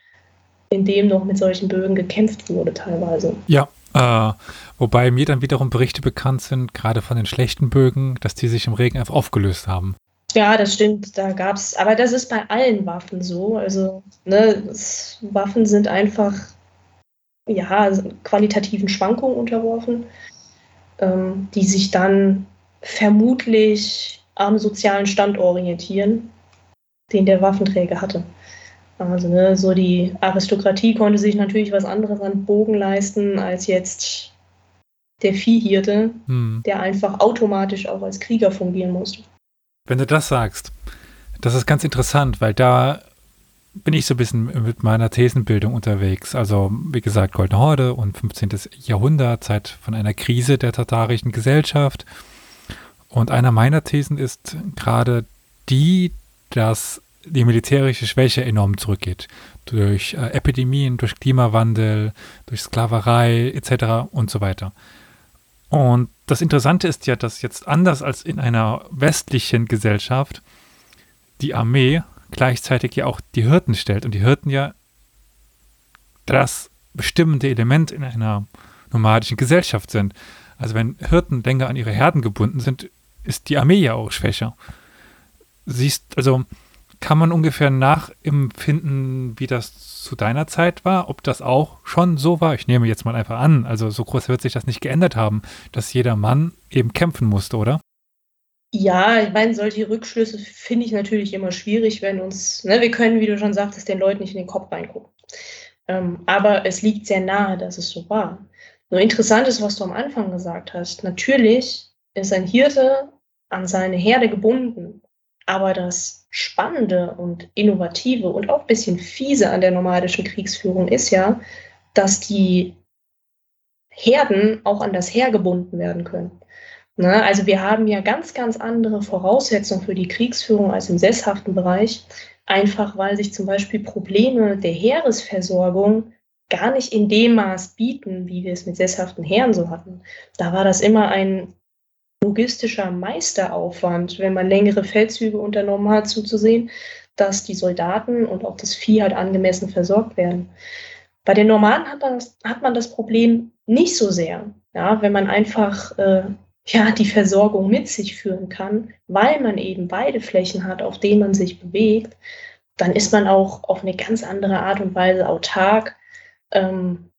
in dem noch mit solchen Bögen gekämpft wurde teilweise. Ja, äh, wobei mir dann wiederum Berichte bekannt sind, gerade von den schlechten Bögen, dass die sich im Regen einfach aufgelöst haben. Ja, das stimmt. Da gab es, aber das ist bei allen Waffen so. Also, ne, das, Waffen sind einfach ja, qualitativen Schwankungen unterworfen, ähm, die sich dann vermutlich am sozialen Stand orientieren, den der Waffenträger hatte. Also ne, so die Aristokratie konnte sich natürlich was anderes an Bogen leisten als jetzt der Viehhirte, hm. der einfach automatisch auch als Krieger fungieren musste. Wenn du das sagst, das ist ganz interessant, weil da bin ich so ein bisschen mit meiner Thesenbildung unterwegs. Also, wie gesagt, Goldene Horde und 15. Jahrhundert, Zeit von einer Krise der tatarischen Gesellschaft. Und einer meiner Thesen ist gerade die, dass die militärische Schwäche enorm zurückgeht. Durch äh, Epidemien, durch Klimawandel, durch Sklaverei etc. und so weiter. Und das Interessante ist ja, dass jetzt anders als in einer westlichen Gesellschaft die Armee gleichzeitig ja auch die Hirten stellt und die Hirten ja das bestimmende Element in einer nomadischen Gesellschaft sind. Also wenn Hirten länger an ihre Herden gebunden sind, ist die Armee ja auch schwächer. Siehst, also kann man ungefähr nachempfinden, wie das zu deiner Zeit war, ob das auch schon so war. Ich nehme jetzt mal einfach an, also so groß wird sich das nicht geändert haben, dass jeder Mann eben kämpfen musste, oder? Ja, ich meine, solche Rückschlüsse finde ich natürlich immer schwierig, wenn uns, ne, wir können, wie du schon sagtest, den Leuten nicht in den Kopf reingucken. Ähm, aber es liegt sehr nahe, dass es so war. Nur interessant ist, was du am Anfang gesagt hast. Natürlich ist ein Hirte an seine Herde gebunden, aber das Spannende und Innovative und auch ein bisschen fiese an der nomadischen Kriegsführung ist ja, dass die Herden auch an das Heer gebunden werden können. Ne? Also wir haben ja ganz, ganz andere Voraussetzungen für die Kriegsführung als im sesshaften Bereich, einfach weil sich zum Beispiel Probleme der Heeresversorgung gar nicht in dem Maß bieten, wie wir es mit sesshaften Heeren so hatten. Da war das immer ein logistischer Meisteraufwand, wenn man längere Feldzüge unternommen hat, zuzusehen, dass die Soldaten und auch das Vieh halt angemessen versorgt werden. Bei den Nomaden hat man das, hat man das Problem nicht so sehr, ja, wenn man einfach äh, ja, die Versorgung mit sich führen kann, weil man eben beide Flächen hat, auf denen man sich bewegt, dann ist man auch auf eine ganz andere Art und Weise autark. Ähm,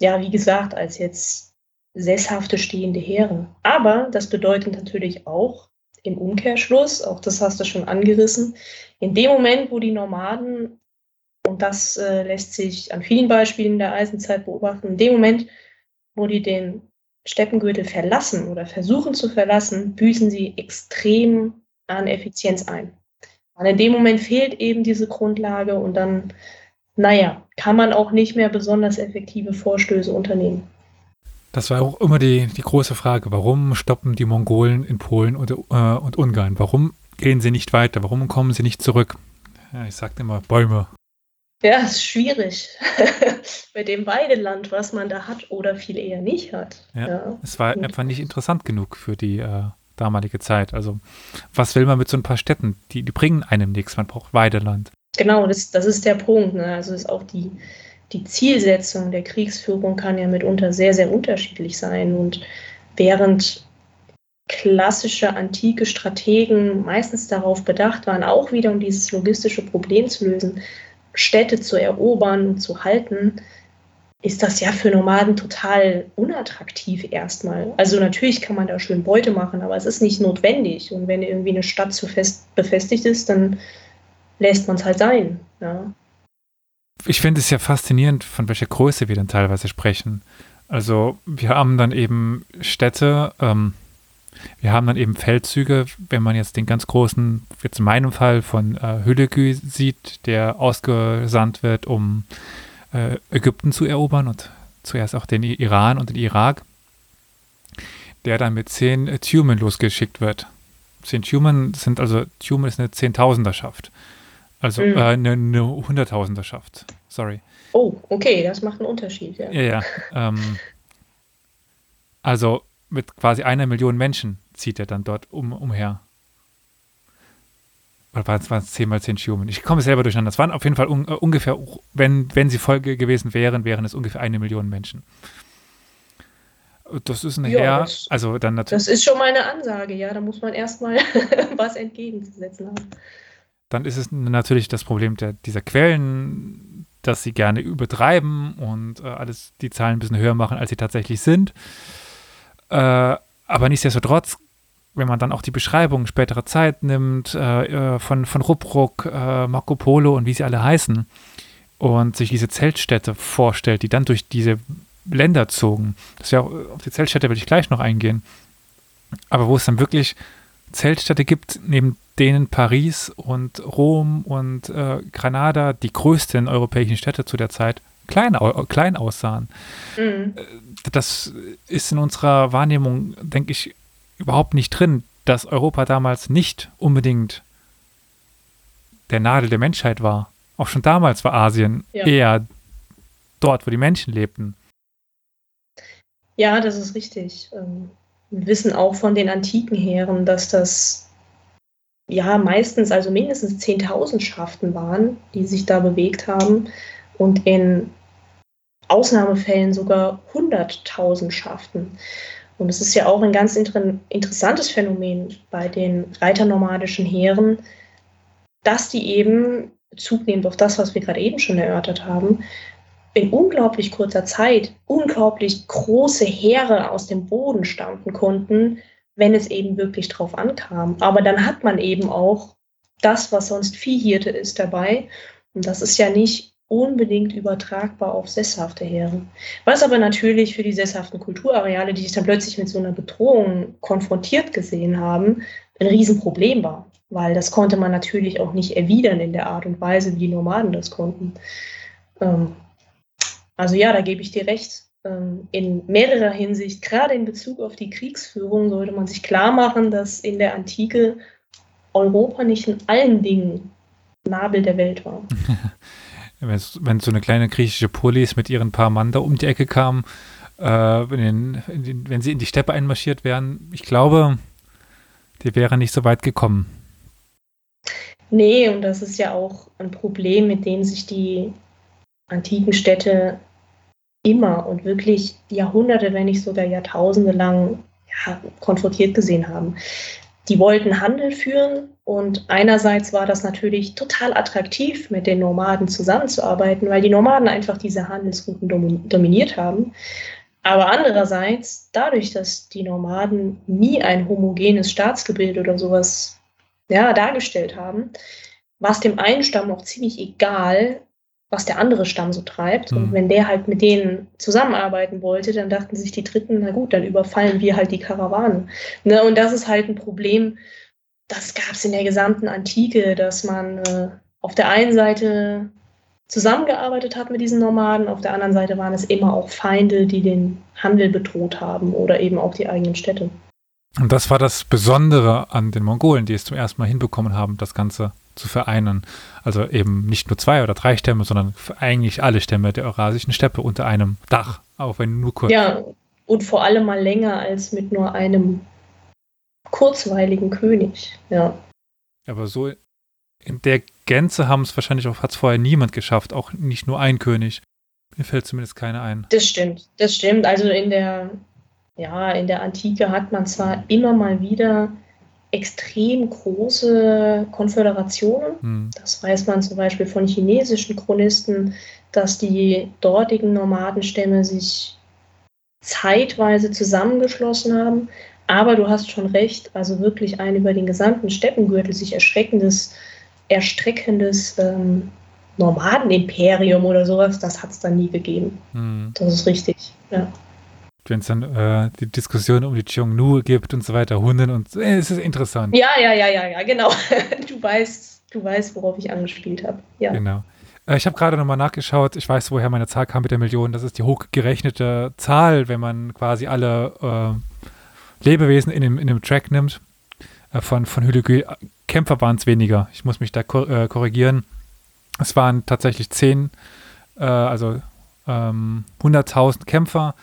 ja, wie gesagt, als jetzt sesshafte stehende Heere. Aber das bedeutet natürlich auch im Umkehrschluss, auch das hast du schon angerissen, in dem Moment, wo die Nomaden, und das äh, lässt sich an vielen Beispielen der Eisenzeit beobachten, in dem Moment, wo die den Steppengürtel verlassen oder versuchen zu verlassen, büßen sie extrem an Effizienz ein. Und in dem Moment fehlt eben diese Grundlage und dann, naja, kann man auch nicht mehr besonders effektive Vorstöße unternehmen. Das war auch immer die, die große Frage. Warum stoppen die Mongolen in Polen und, äh, und Ungarn? Warum gehen sie nicht weiter? Warum kommen sie nicht zurück? Ja, ich sagte immer Bäume. Ja, ist schwierig. Bei dem Weideland, was man da hat oder viel eher nicht hat. Ja, ja. es war einfach nicht interessant genug für die äh, damalige Zeit. Also, was will man mit so ein paar Städten? Die, die bringen einem nichts. Man braucht Weideland. Genau, das, das ist der Punkt. Ne? Also, ist auch die, die Zielsetzung der Kriegsführung kann ja mitunter sehr, sehr unterschiedlich sein. Und während klassische antike Strategen meistens darauf bedacht waren, auch wieder um dieses logistische Problem zu lösen, Städte zu erobern und zu halten, ist das ja für Nomaden total unattraktiv erstmal. Also natürlich kann man da schön Beute machen, aber es ist nicht notwendig. Und wenn irgendwie eine Stadt zu fest befestigt ist, dann lässt man es halt sein. Ja. Ich finde es ja faszinierend, von welcher Größe wir dann teilweise sprechen. Also wir haben dann eben Städte, ähm, wir haben dann eben Feldzüge, wenn man jetzt den ganz großen, jetzt in meinem Fall von äh, Hülegü sieht, der ausgesandt wird, um äh, Ägypten zu erobern und zuerst auch den Iran und den Irak, der dann mit zehn äh, Tumen losgeschickt wird. Zehn Tumen sind also, Tumen ist eine Zehntausenderschaft. Also mhm. äh, eine, eine Hunderttausenderschaft. Sorry. Oh, okay, das macht einen Unterschied, ja. Ja, ja. Ähm, also mit quasi einer Million Menschen zieht er dann dort um, umher. Oder waren es 10 mal 10 Human? Ich komme selber durcheinander. Es waren auf jeden Fall un, uh, ungefähr, wenn, wenn sie Folge gewesen wären, wären es ungefähr eine Million Menschen. Das ist ein ja, das, also dann natürlich. Das ist schon mal eine Ansage, ja. Da muss man erstmal was entgegenzusetzen haben. Dann ist es natürlich das Problem der, dieser Quellen, dass sie gerne übertreiben und äh, alles die Zahlen ein bisschen höher machen, als sie tatsächlich sind. Äh, aber nichtsdestotrotz wenn man dann auch die Beschreibung späterer Zeit nimmt, äh, äh, von, von Ruppruck, äh, Marco Polo und wie sie alle heißen, und sich diese Zeltstädte vorstellt, die dann durch diese Länder zogen. Das ja auf die Zeltstädte will ich gleich noch eingehen. Aber wo es dann wirklich Zeltstädte gibt, neben denen Paris und Rom und äh, Granada, die größten europäischen Städte zu der Zeit, klein, klein aussahen. Mhm. Äh, das ist in unserer Wahrnehmung, denke ich, überhaupt nicht drin, dass Europa damals nicht unbedingt der Nadel der Menschheit war. Auch schon damals war Asien ja. eher dort, wo die Menschen lebten. Ja, das ist richtig. Wissen auch von den antiken Heeren, dass das ja meistens, also mindestens 10.000 Schaften waren, die sich da bewegt haben und in Ausnahmefällen sogar 100.000 Schaften. Und es ist ja auch ein ganz inter interessantes Phänomen bei den reiternomadischen Heeren, dass die eben, Bezug nehmend auf das, was wir gerade eben schon erörtert haben, in unglaublich kurzer Zeit unglaublich große Heere aus dem Boden stampfen konnten, wenn es eben wirklich drauf ankam. Aber dann hat man eben auch das, was sonst Viehhirte ist, dabei. Und das ist ja nicht unbedingt übertragbar auf sesshafte Heere. Was aber natürlich für die sesshaften Kulturareale, die sich dann plötzlich mit so einer Bedrohung konfrontiert gesehen haben, ein Riesenproblem war. Weil das konnte man natürlich auch nicht erwidern in der Art und Weise, wie die Nomaden das konnten. Ähm, also ja, da gebe ich dir recht. Ähm, in mehrerer Hinsicht, gerade in Bezug auf die Kriegsführung, sollte man sich klar machen, dass in der Antike Europa nicht in allen Dingen Nabel der Welt war. wenn so eine kleine griechische Polis mit ihren paar Mann da um die Ecke kam, äh, den, den, wenn sie in die Steppe einmarschiert wären, ich glaube, die wäre nicht so weit gekommen. Nee, und das ist ja auch ein Problem, mit dem sich die antiken Städte immer und wirklich Jahrhunderte, wenn nicht sogar Jahrtausende lang ja, konfrontiert gesehen haben. Die wollten Handel führen und einerseits war das natürlich total attraktiv, mit den Nomaden zusammenzuarbeiten, weil die Nomaden einfach diese Handelsrouten dominiert haben. Aber andererseits, dadurch, dass die Nomaden nie ein homogenes Staatsgebild oder sowas ja, dargestellt haben, war es dem einen Stamm auch ziemlich egal, was der andere Stamm so treibt. Mhm. Und wenn der halt mit denen zusammenarbeiten wollte, dann dachten sich die Dritten, na gut, dann überfallen wir halt die Karawanen. Ne? Und das ist halt ein Problem, das gab es in der gesamten Antike, dass man äh, auf der einen Seite zusammengearbeitet hat mit diesen Nomaden, auf der anderen Seite waren es immer auch Feinde, die den Handel bedroht haben oder eben auch die eigenen Städte. Und das war das Besondere an den Mongolen, die es zum ersten Mal hinbekommen haben, das Ganze zu vereinen. Also eben nicht nur zwei oder drei Stämme, sondern eigentlich alle Stämme der Eurasischen Steppe unter einem Dach, auch wenn nur kurz. Ja, und vor allem mal länger als mit nur einem kurzweiligen König, ja. Aber so in der Gänze haben es wahrscheinlich auch, hat es vorher niemand geschafft, auch nicht nur ein König. Mir fällt zumindest keiner ein. Das stimmt, das stimmt. Also in der, ja, in der Antike hat man zwar immer mal wieder extrem große Konföderationen. Hm. Das weiß man zum Beispiel von chinesischen Chronisten, dass die dortigen Nomadenstämme sich zeitweise zusammengeschlossen haben, aber du hast schon recht, also wirklich ein über den gesamten Steppengürtel sich erschreckendes, erstreckendes ähm, Nomadenimperium oder sowas, das hat es dann nie gegeben. Hm. Das ist richtig, ja. Wenn es dann äh, die Diskussion um die Xiongnu gibt und so weiter, Hunden und äh, es ist interessant. Ja, ja, ja, ja, ja, genau. Du weißt, du weißt, worauf ich angespielt habe. Ja. Genau. Äh, ich habe gerade nochmal nachgeschaut, ich weiß, woher meine Zahl kam mit der Million. Das ist die hochgerechnete Zahl, wenn man quasi alle äh, Lebewesen in dem, in dem Track nimmt, äh, von, von Hülegü, Kämpfer waren es weniger. Ich muss mich da kor korrigieren. Es waren tatsächlich zehn, also ähm, 100.000 Kämpfer,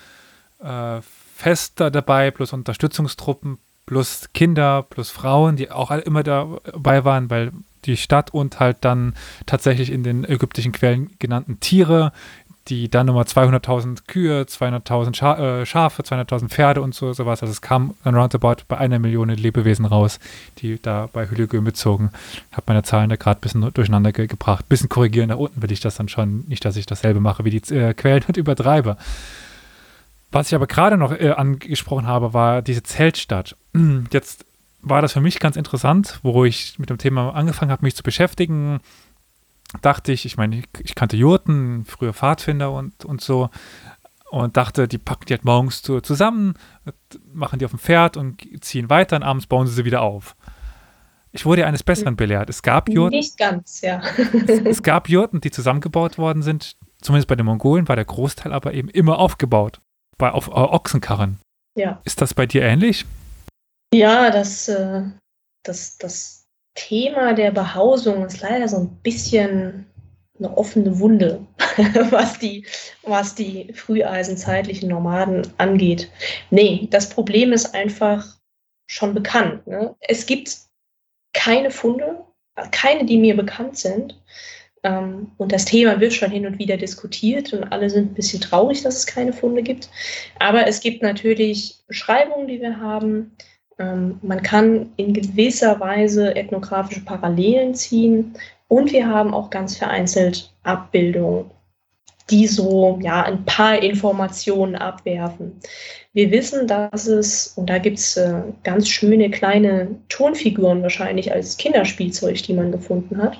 äh, Fester dabei, plus Unterstützungstruppen, plus Kinder, plus Frauen, die auch immer dabei waren, weil die Stadt und halt dann tatsächlich in den ägyptischen Quellen genannten Tiere, die dann nochmal 200.000 Kühe, 200.000 Scha äh, Schafe, 200.000 Pferde und so sowas. Also es kam dann roundabout bei einer Million Lebewesen raus, die da bei Hülegö mitzogen. Ich habe meine Zahlen da gerade ein bisschen durcheinander ge gebracht. Ein bisschen korrigieren, da unten will ich das dann schon. Nicht, dass ich dasselbe mache wie die äh, Quellen und übertreibe. Was ich aber gerade noch äh, angesprochen habe, war diese Zeltstadt. Jetzt war das für mich ganz interessant, wo ich mit dem Thema angefangen habe, mich zu beschäftigen. Dachte ich, ich meine, ich kannte Jurten, früher Pfadfinder und, und so, und dachte, die packen die halt morgens zu, zusammen, machen die auf dem Pferd und ziehen weiter und abends bauen sie sie wieder auf. Ich wurde eines Besseren belehrt. Es gab Jurten. Nicht ganz, ja. es, es gab Jurten, die zusammengebaut worden sind. Zumindest bei den Mongolen war der Großteil aber eben immer aufgebaut. Bei, auf äh, Ochsenkarren. Ja. Ist das bei dir ähnlich? Ja, das, äh, das, das Thema der Behausung ist leider so ein bisschen eine offene Wunde, was die, was die früheisenzeitlichen Nomaden angeht. Nee, das Problem ist einfach schon bekannt. Ne? Es gibt keine Funde, keine, die mir bekannt sind. Ähm, und das Thema wird schon hin und wieder diskutiert und alle sind ein bisschen traurig, dass es keine Funde gibt. Aber es gibt natürlich Beschreibungen, die wir haben. Ähm, man kann in gewisser Weise ethnografische Parallelen ziehen und wir haben auch ganz vereinzelt Abbildungen die so ja, ein paar Informationen abwerfen. Wir wissen, dass es, und da gibt es äh, ganz schöne kleine Tonfiguren wahrscheinlich als Kinderspielzeug, die man gefunden hat,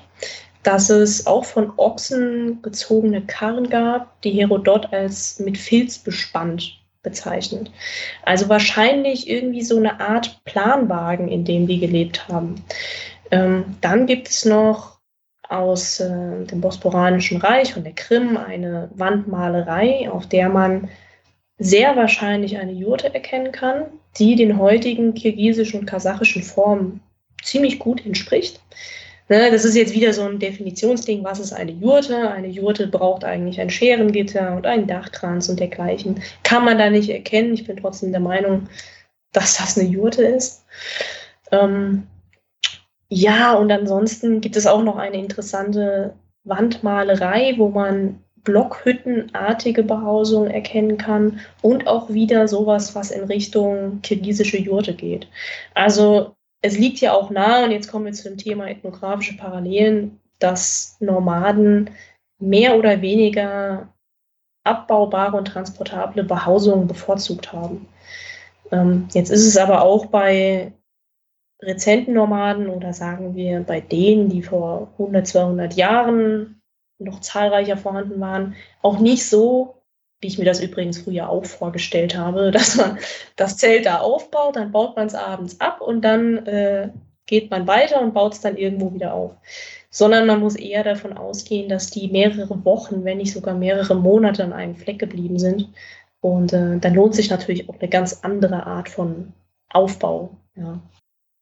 dass es auch von Ochsen gezogene Karren gab, die Herodot als mit Filz bespannt bezeichnet. Also wahrscheinlich irgendwie so eine Art Planwagen, in dem die gelebt haben. Ähm, dann gibt es noch aus äh, dem Bosporanischen Reich und der Krim eine Wandmalerei, auf der man sehr wahrscheinlich eine Jurte erkennen kann, die den heutigen kirgisischen und kasachischen Formen ziemlich gut entspricht. Ne, das ist jetzt wieder so ein Definitionsding, was ist eine Jurte? Eine Jurte braucht eigentlich ein Scherengitter und einen Dachkranz und dergleichen. Kann man da nicht erkennen. Ich bin trotzdem der Meinung, dass das eine Jurte ist. Ähm, ja, und ansonsten gibt es auch noch eine interessante Wandmalerei, wo man Blockhüttenartige Behausung erkennen kann und auch wieder sowas, was in Richtung kirgisische Jurte geht. Also es liegt ja auch nahe, und jetzt kommen wir zu dem Thema ethnografische Parallelen, dass Nomaden mehr oder weniger abbaubare und transportable Behausungen bevorzugt haben. Ähm, jetzt ist es aber auch bei rezenten Nomaden oder sagen wir bei denen, die vor 100, 200 Jahren noch zahlreicher vorhanden waren, auch nicht so, wie ich mir das übrigens früher auch vorgestellt habe, dass man das Zelt da aufbaut, dann baut man es abends ab und dann äh, geht man weiter und baut es dann irgendwo wieder auf. Sondern man muss eher davon ausgehen, dass die mehrere Wochen, wenn nicht sogar mehrere Monate an einem Fleck geblieben sind. Und äh, dann lohnt sich natürlich auch eine ganz andere Art von Aufbau. Ja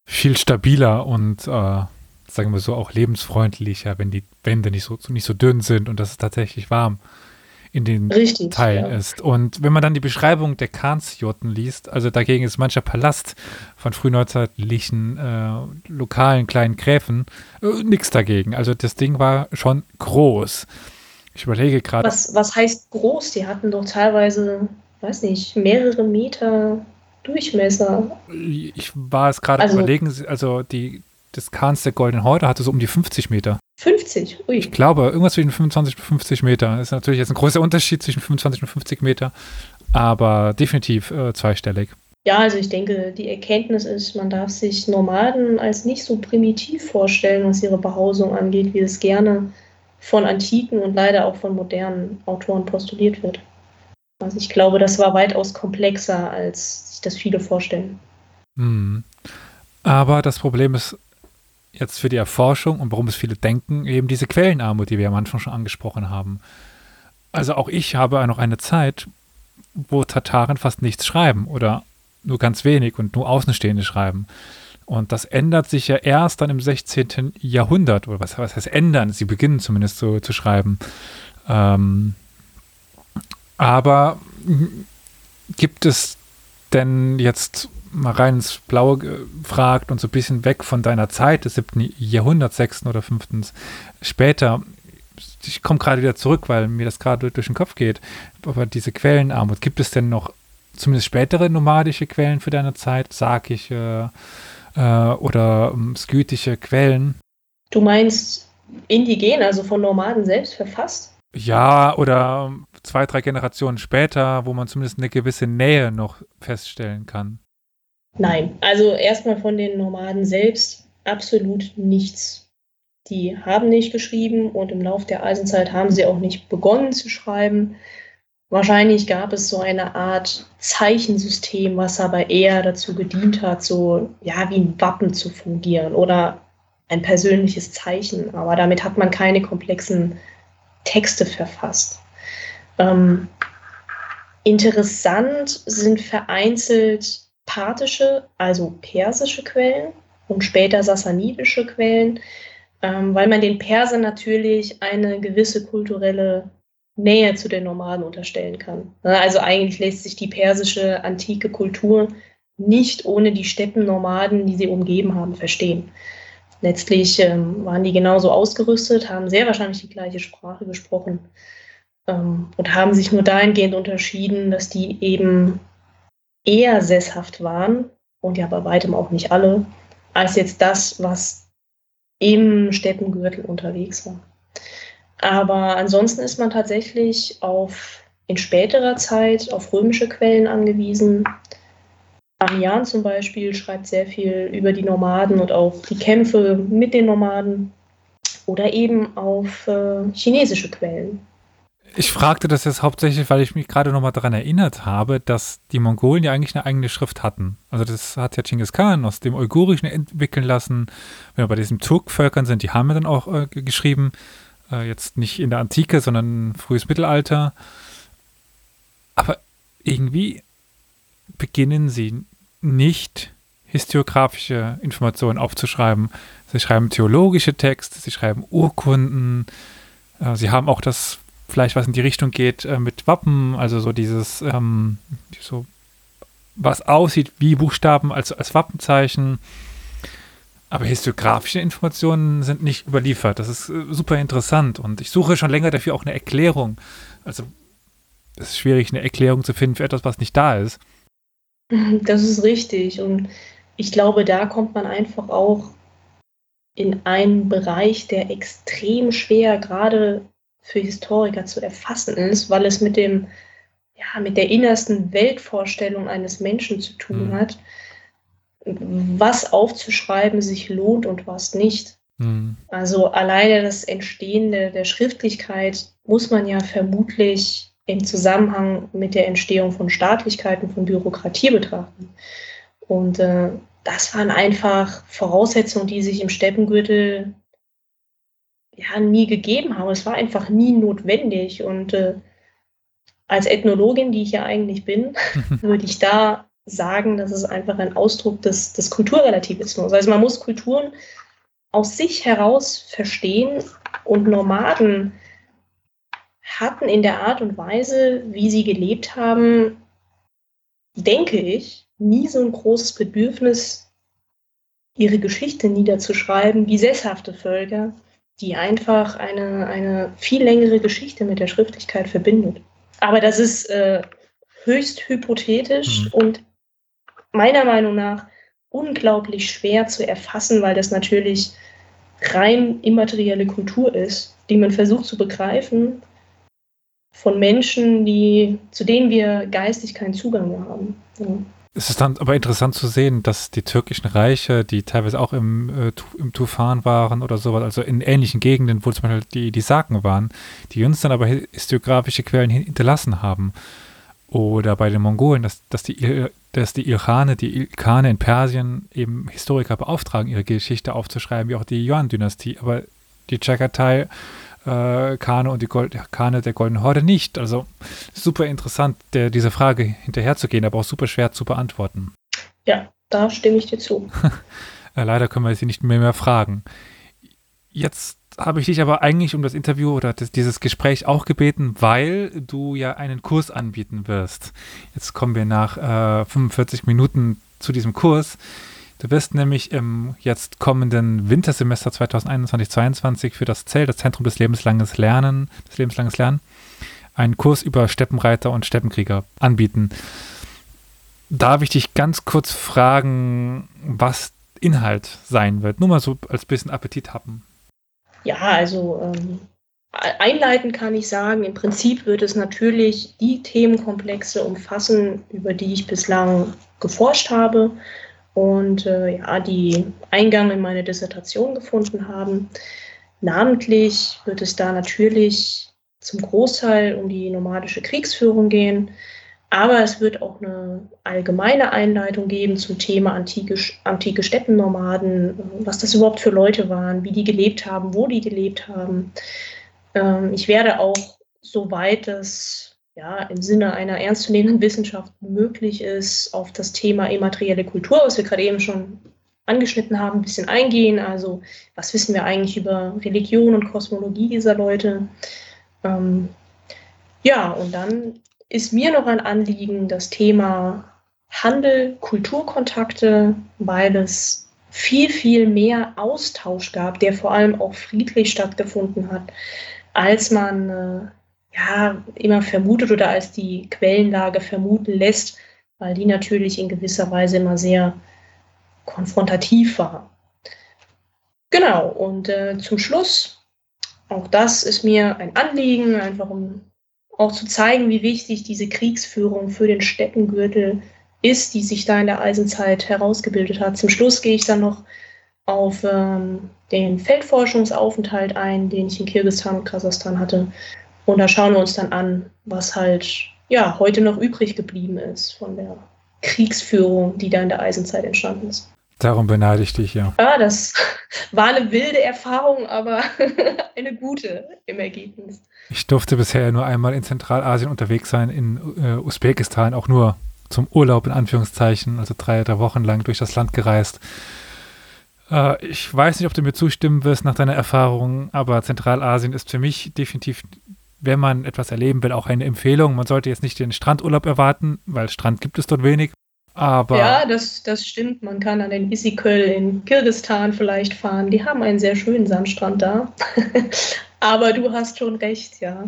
viel stabiler und äh, sagen wir so auch lebensfreundlicher, wenn die Wände nicht so, nicht so dünn sind und dass es tatsächlich warm in den Richtig, Teilen ja. ist. Und wenn man dann die Beschreibung der Kahnsjoten liest, also dagegen ist mancher Palast von frühneuzeitlichen äh, lokalen kleinen Gräfen äh, nichts dagegen. Also das Ding war schon groß. Ich überlege gerade. Was, was heißt groß? Die hatten doch teilweise, weiß nicht, mehrere Meter Durchmesser. Ich war es gerade also, überlegen, also die Distanz der Golden Horde hatte so um die 50 Meter. 50? Ui. Ich glaube, irgendwas zwischen 25 und 50 Meter. Das ist natürlich jetzt ein großer Unterschied zwischen 25 und 50 Meter, aber definitiv äh, zweistellig. Ja, also ich denke, die Erkenntnis ist, man darf sich Nomaden als nicht so primitiv vorstellen, was ihre Behausung angeht, wie es gerne von antiken und leider auch von modernen Autoren postuliert wird. Also ich glaube, das war weitaus komplexer, als sich das viele vorstellen. Hm. Aber das Problem ist jetzt für die Erforschung und warum es viele denken, eben diese Quellenarmut, die wir am Anfang schon angesprochen haben. Also auch ich habe noch eine Zeit, wo Tataren fast nichts schreiben oder nur ganz wenig und nur Außenstehende schreiben. Und das ändert sich ja erst dann im 16. Jahrhundert, oder was, was heißt ändern? Sie beginnen zumindest so zu schreiben. Ähm, aber gibt es denn jetzt mal rein ins Blaue gefragt und so ein bisschen weg von deiner Zeit des 7. Jahrhunderts, 6. oder 5. später, ich komme gerade wieder zurück, weil mir das gerade durch den Kopf geht, aber diese Quellenarmut, gibt es denn noch zumindest spätere nomadische Quellen für deine Zeit, sarkische äh, oder ähm, skytische Quellen? Du meinst indigen, also von Nomaden selbst verfasst? Ja, oder zwei, drei Generationen später, wo man zumindest eine gewisse Nähe noch feststellen kann. Nein, also erstmal von den Nomaden selbst absolut nichts. Die haben nicht geschrieben und im Laufe der Eisenzeit haben sie auch nicht begonnen zu schreiben. Wahrscheinlich gab es so eine Art Zeichensystem, was aber eher dazu gedient hat, so ja wie ein Wappen zu fungieren oder ein persönliches Zeichen. Aber damit hat man keine komplexen Texte verfasst. Ähm, interessant sind vereinzelt parthische, also persische Quellen und später sassanidische Quellen, ähm, weil man den Persern natürlich eine gewisse kulturelle Nähe zu den Nomaden unterstellen kann. Also eigentlich lässt sich die persische antike Kultur nicht ohne die Steppennomaden, die sie umgeben haben, verstehen. Letztlich ähm, waren die genauso ausgerüstet, haben sehr wahrscheinlich die gleiche Sprache gesprochen ähm, und haben sich nur dahingehend unterschieden, dass die eben eher sesshaft waren und ja bei weitem auch nicht alle, als jetzt das, was im Steppengürtel unterwegs war. Aber ansonsten ist man tatsächlich auf in späterer Zeit auf römische Quellen angewiesen. Arian zum Beispiel schreibt sehr viel über die Nomaden und auch die Kämpfe mit den Nomaden oder eben auf äh, chinesische Quellen. Ich fragte das jetzt hauptsächlich, weil ich mich gerade nochmal daran erinnert habe, dass die Mongolen ja eigentlich eine eigene Schrift hatten. Also das hat ja Genghis Khan aus dem Uigurischen entwickeln lassen. Wenn wir bei diesen Turkvölkern sind, die haben ja dann auch äh, geschrieben, äh, jetzt nicht in der Antike, sondern frühes Mittelalter. Aber irgendwie beginnen sie nicht historiografische Informationen aufzuschreiben. Sie schreiben theologische Texte, sie schreiben Urkunden, äh, sie haben auch das vielleicht was in die Richtung geht äh, mit Wappen, also so dieses, ähm, so was aussieht wie Buchstaben als, als Wappenzeichen. Aber historiografische Informationen sind nicht überliefert. Das ist äh, super interessant und ich suche schon länger dafür auch eine Erklärung. Also es ist schwierig, eine Erklärung zu finden für etwas, was nicht da ist. Das ist richtig und ich glaube, da kommt man einfach auch in einen Bereich, der extrem schwer gerade für Historiker zu erfassen ist, weil es mit dem, ja, mit der innersten Weltvorstellung eines Menschen zu tun mhm. hat, was aufzuschreiben sich lohnt und was nicht. Mhm. Also alleine das Entstehen der, der Schriftlichkeit muss man ja vermutlich im Zusammenhang mit der Entstehung von Staatlichkeiten, von Bürokratie betrachten. Und äh, das waren einfach Voraussetzungen, die sich im Steppengürtel ja, nie gegeben haben. Es war einfach nie notwendig. Und äh, als Ethnologin, die ich ja eigentlich bin, würde ich da sagen, dass es einfach ein Ausdruck des, des Kulturrelativismus. Also man muss Kulturen aus sich heraus verstehen und Nomaden hatten in der Art und Weise, wie sie gelebt haben, denke ich, nie so ein großes Bedürfnis, ihre Geschichte niederzuschreiben wie sesshafte Völker, die einfach eine, eine viel längere Geschichte mit der Schriftlichkeit verbindet. Aber das ist äh, höchst hypothetisch mhm. und meiner Meinung nach unglaublich schwer zu erfassen, weil das natürlich rein immaterielle Kultur ist, die man versucht zu begreifen von Menschen, die, zu denen wir geistig keinen Zugang mehr haben. Ja. Es ist dann aber interessant zu sehen, dass die türkischen Reiche, die teilweise auch im, äh, im Tufan waren oder sowas, also in ähnlichen Gegenden, wo zum Beispiel die, die Saken waren, die uns dann aber historiografische Quellen hinterlassen haben. Oder bei den Mongolen, dass, dass die, dass die Ilkhane, die Ilkhane in Persien eben Historiker beauftragen, ihre Geschichte aufzuschreiben, wie auch die Yuan-Dynastie. Aber die Chagatai äh, Kane und die Gold, Kane der Goldenen Horde nicht. Also super interessant, der, dieser Frage hinterherzugehen, aber auch super schwer zu beantworten. Ja, da stimme ich dir zu. Äh, leider können wir sie nicht mehr, mehr fragen. Jetzt habe ich dich aber eigentlich um das Interview oder das, dieses Gespräch auch gebeten, weil du ja einen Kurs anbieten wirst. Jetzt kommen wir nach äh, 45 Minuten zu diesem Kurs. Du wirst nämlich im jetzt kommenden Wintersemester 2021-22 für das ZEL, das Zentrum des lebenslanges Lernen, des lebenslanges Lernen, einen Kurs über Steppenreiter und Steppenkrieger anbieten. Darf ich dich ganz kurz fragen, was Inhalt sein wird? Nur mal so als bisschen Appetit haben. Ja, also ähm, einleiten kann ich sagen, im Prinzip wird es natürlich die Themenkomplexe umfassen, über die ich bislang geforscht habe und äh, ja, die Eingang in meine Dissertation gefunden haben. Namentlich wird es da natürlich zum Großteil um die nomadische Kriegsführung gehen, aber es wird auch eine allgemeine Einleitung geben zum Thema antike, antike Städtennomaden, was das überhaupt für Leute waren, wie die gelebt haben, wo die gelebt haben. Ähm, ich werde auch, soweit es ja, im Sinne einer ernstzunehmenden Wissenschaft möglich ist, auf das Thema immaterielle Kultur, was wir gerade eben schon angeschnitten haben, ein bisschen eingehen. Also was wissen wir eigentlich über Religion und Kosmologie dieser Leute? Ähm, ja, und dann ist mir noch ein Anliegen das Thema Handel, Kulturkontakte, weil es viel, viel mehr Austausch gab, der vor allem auch friedlich stattgefunden hat, als man äh, ja immer vermutet oder als die Quellenlage vermuten lässt, weil die natürlich in gewisser Weise immer sehr konfrontativ war. Genau, und äh, zum Schluss, auch das ist mir ein Anliegen, einfach um auch zu zeigen, wie wichtig diese Kriegsführung für den Steppengürtel ist, die sich da in der Eisenzeit herausgebildet hat. Zum Schluss gehe ich dann noch auf ähm, den Feldforschungsaufenthalt ein, den ich in Kirgisistan und Kasachstan hatte. Und da schauen wir uns dann an, was halt ja heute noch übrig geblieben ist von der Kriegsführung, die da in der Eisenzeit entstanden ist. Darum beneide ich dich, ja. Ja, das war eine wilde Erfahrung, aber eine gute im Ergebnis. Ich durfte bisher nur einmal in Zentralasien unterwegs sein, in äh, Usbekistan, auch nur zum Urlaub in Anführungszeichen, also drei, drei Wochen lang durch das Land gereist. Äh, ich weiß nicht, ob du mir zustimmen wirst nach deiner Erfahrung, aber Zentralasien ist für mich definitiv, wenn man etwas erleben will, auch eine Empfehlung. Man sollte jetzt nicht den Strandurlaub erwarten, weil Strand gibt es dort wenig. Aber ja, das, das stimmt. Man kann an den Isiköl in Kirgistan vielleicht fahren. Die haben einen sehr schönen Sandstrand da. aber du hast schon recht, ja.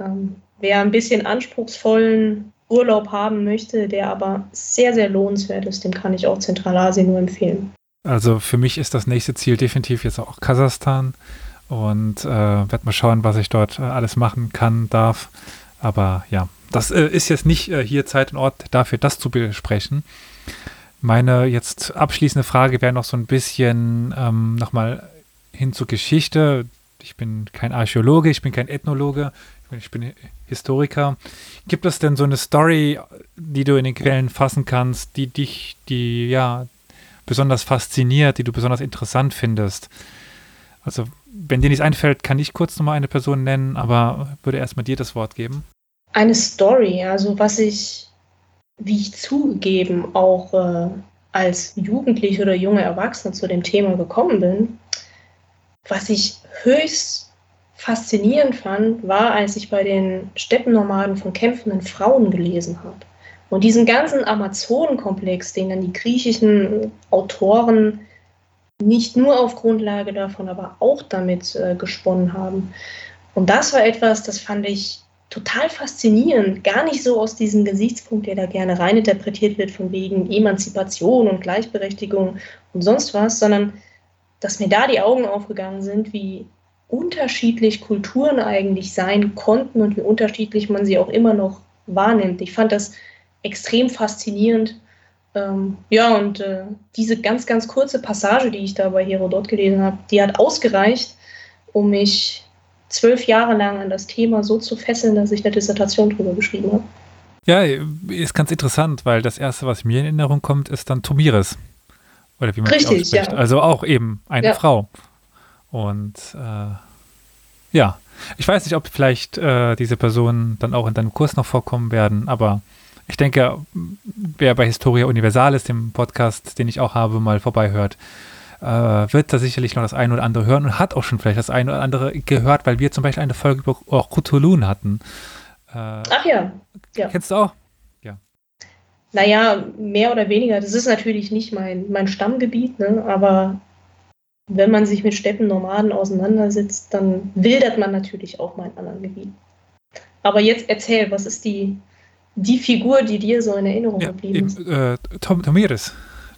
Ähm, wer ein bisschen anspruchsvollen Urlaub haben möchte, der aber sehr, sehr lohnenswert ist, dem kann ich auch Zentralasien nur empfehlen. Also für mich ist das nächste Ziel definitiv jetzt auch Kasachstan und äh, werde mal schauen, was ich dort äh, alles machen kann, darf. Aber ja, das äh, ist jetzt nicht äh, hier Zeit und Ort dafür, das zu besprechen. Meine jetzt abschließende Frage wäre noch so ein bisschen ähm, nochmal hin zur Geschichte. Ich bin kein Archäologe, ich bin kein Ethnologe, ich bin, ich bin Historiker. Gibt es denn so eine Story, die du in den Quellen fassen kannst, die dich, die ja besonders fasziniert, die du besonders interessant findest? Also, wenn dir nichts einfällt, kann ich kurz nochmal eine Person nennen, aber würde erstmal dir das Wort geben. Eine Story, also was ich, wie ich zugegeben, auch äh, als Jugendliche oder junge Erwachsene zu dem Thema gekommen bin, was ich höchst faszinierend fand, war, als ich bei den Steppennomaden von kämpfenden Frauen gelesen habe. Und diesen ganzen Amazonenkomplex, den dann die griechischen Autoren nicht nur auf Grundlage davon, aber auch damit äh, gesponnen haben. Und das war etwas, das fand ich total faszinierend. Gar nicht so aus diesem Gesichtspunkt, der da gerne reininterpretiert wird, von wegen Emanzipation und Gleichberechtigung und sonst was, sondern dass mir da die Augen aufgegangen sind, wie unterschiedlich Kulturen eigentlich sein konnten und wie unterschiedlich man sie auch immer noch wahrnimmt. Ich fand das extrem faszinierend. Ähm, ja, und äh, diese ganz, ganz kurze Passage, die ich da bei Herodot gelesen habe, die hat ausgereicht, um mich zwölf Jahre lang an das Thema so zu fesseln, dass ich eine Dissertation drüber geschrieben habe. Ja, ist ganz interessant, weil das erste, was mir in Erinnerung kommt, ist dann Tomiris. Oder wie man Richtig, ja. Also auch eben eine ja. Frau. Und äh, ja, ich weiß nicht, ob vielleicht äh, diese Personen dann auch in deinem Kurs noch vorkommen werden, aber ich denke, wer bei Historia Universalis, dem Podcast, den ich auch habe, mal vorbeihört, äh, wird da sicherlich noch das eine oder andere hören und hat auch schon vielleicht das eine oder andere gehört, weil wir zum Beispiel eine Folge über auch Cthulhu hatten. Äh, Ach ja. ja. Kennst du auch? Ja. Naja, mehr oder weniger. Das ist natürlich nicht mein, mein Stammgebiet, ne? aber wenn man sich mit Steppennomaden auseinandersetzt, dann wildert man natürlich auch mal in anderen Gebieten. Aber jetzt erzähl, was ist die die Figur, die dir so in Erinnerung ja, geblieben ist. Äh, Tom, Tomiris,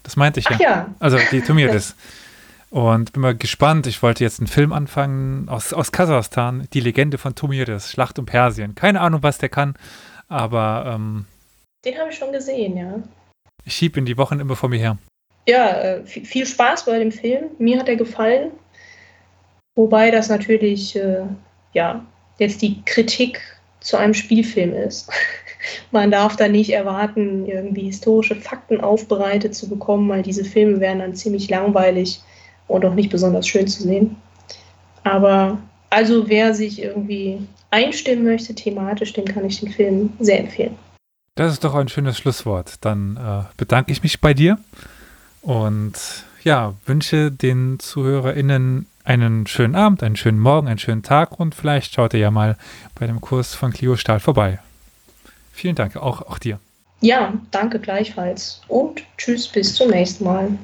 das meinte ich ja. Ach ja. Also die Tomiris. Und bin mal gespannt. Ich wollte jetzt einen Film anfangen aus, aus Kasachstan, die Legende von Tomiris, Schlacht um Persien. Keine Ahnung, was der kann, aber. Ähm, Den habe ich schon gesehen, ja. Ich schiebe ihn die Wochen immer vor mir her. Ja, äh, viel Spaß bei dem Film. Mir hat er gefallen. Wobei das natürlich, äh, ja, jetzt die Kritik zu einem Spielfilm ist. Man darf da nicht erwarten, irgendwie historische Fakten aufbereitet zu bekommen, weil diese Filme wären dann ziemlich langweilig und auch nicht besonders schön zu sehen. Aber also wer sich irgendwie einstimmen möchte thematisch, dem kann ich den Film sehr empfehlen. Das ist doch ein schönes Schlusswort. Dann äh, bedanke ich mich bei dir und ja, wünsche den ZuhörerInnen einen schönen Abend, einen schönen Morgen, einen schönen Tag und vielleicht schaut ihr ja mal bei dem Kurs von Clio Stahl vorbei. Vielen Dank, auch, auch dir. Ja, danke gleichfalls und tschüss, bis zum nächsten Mal.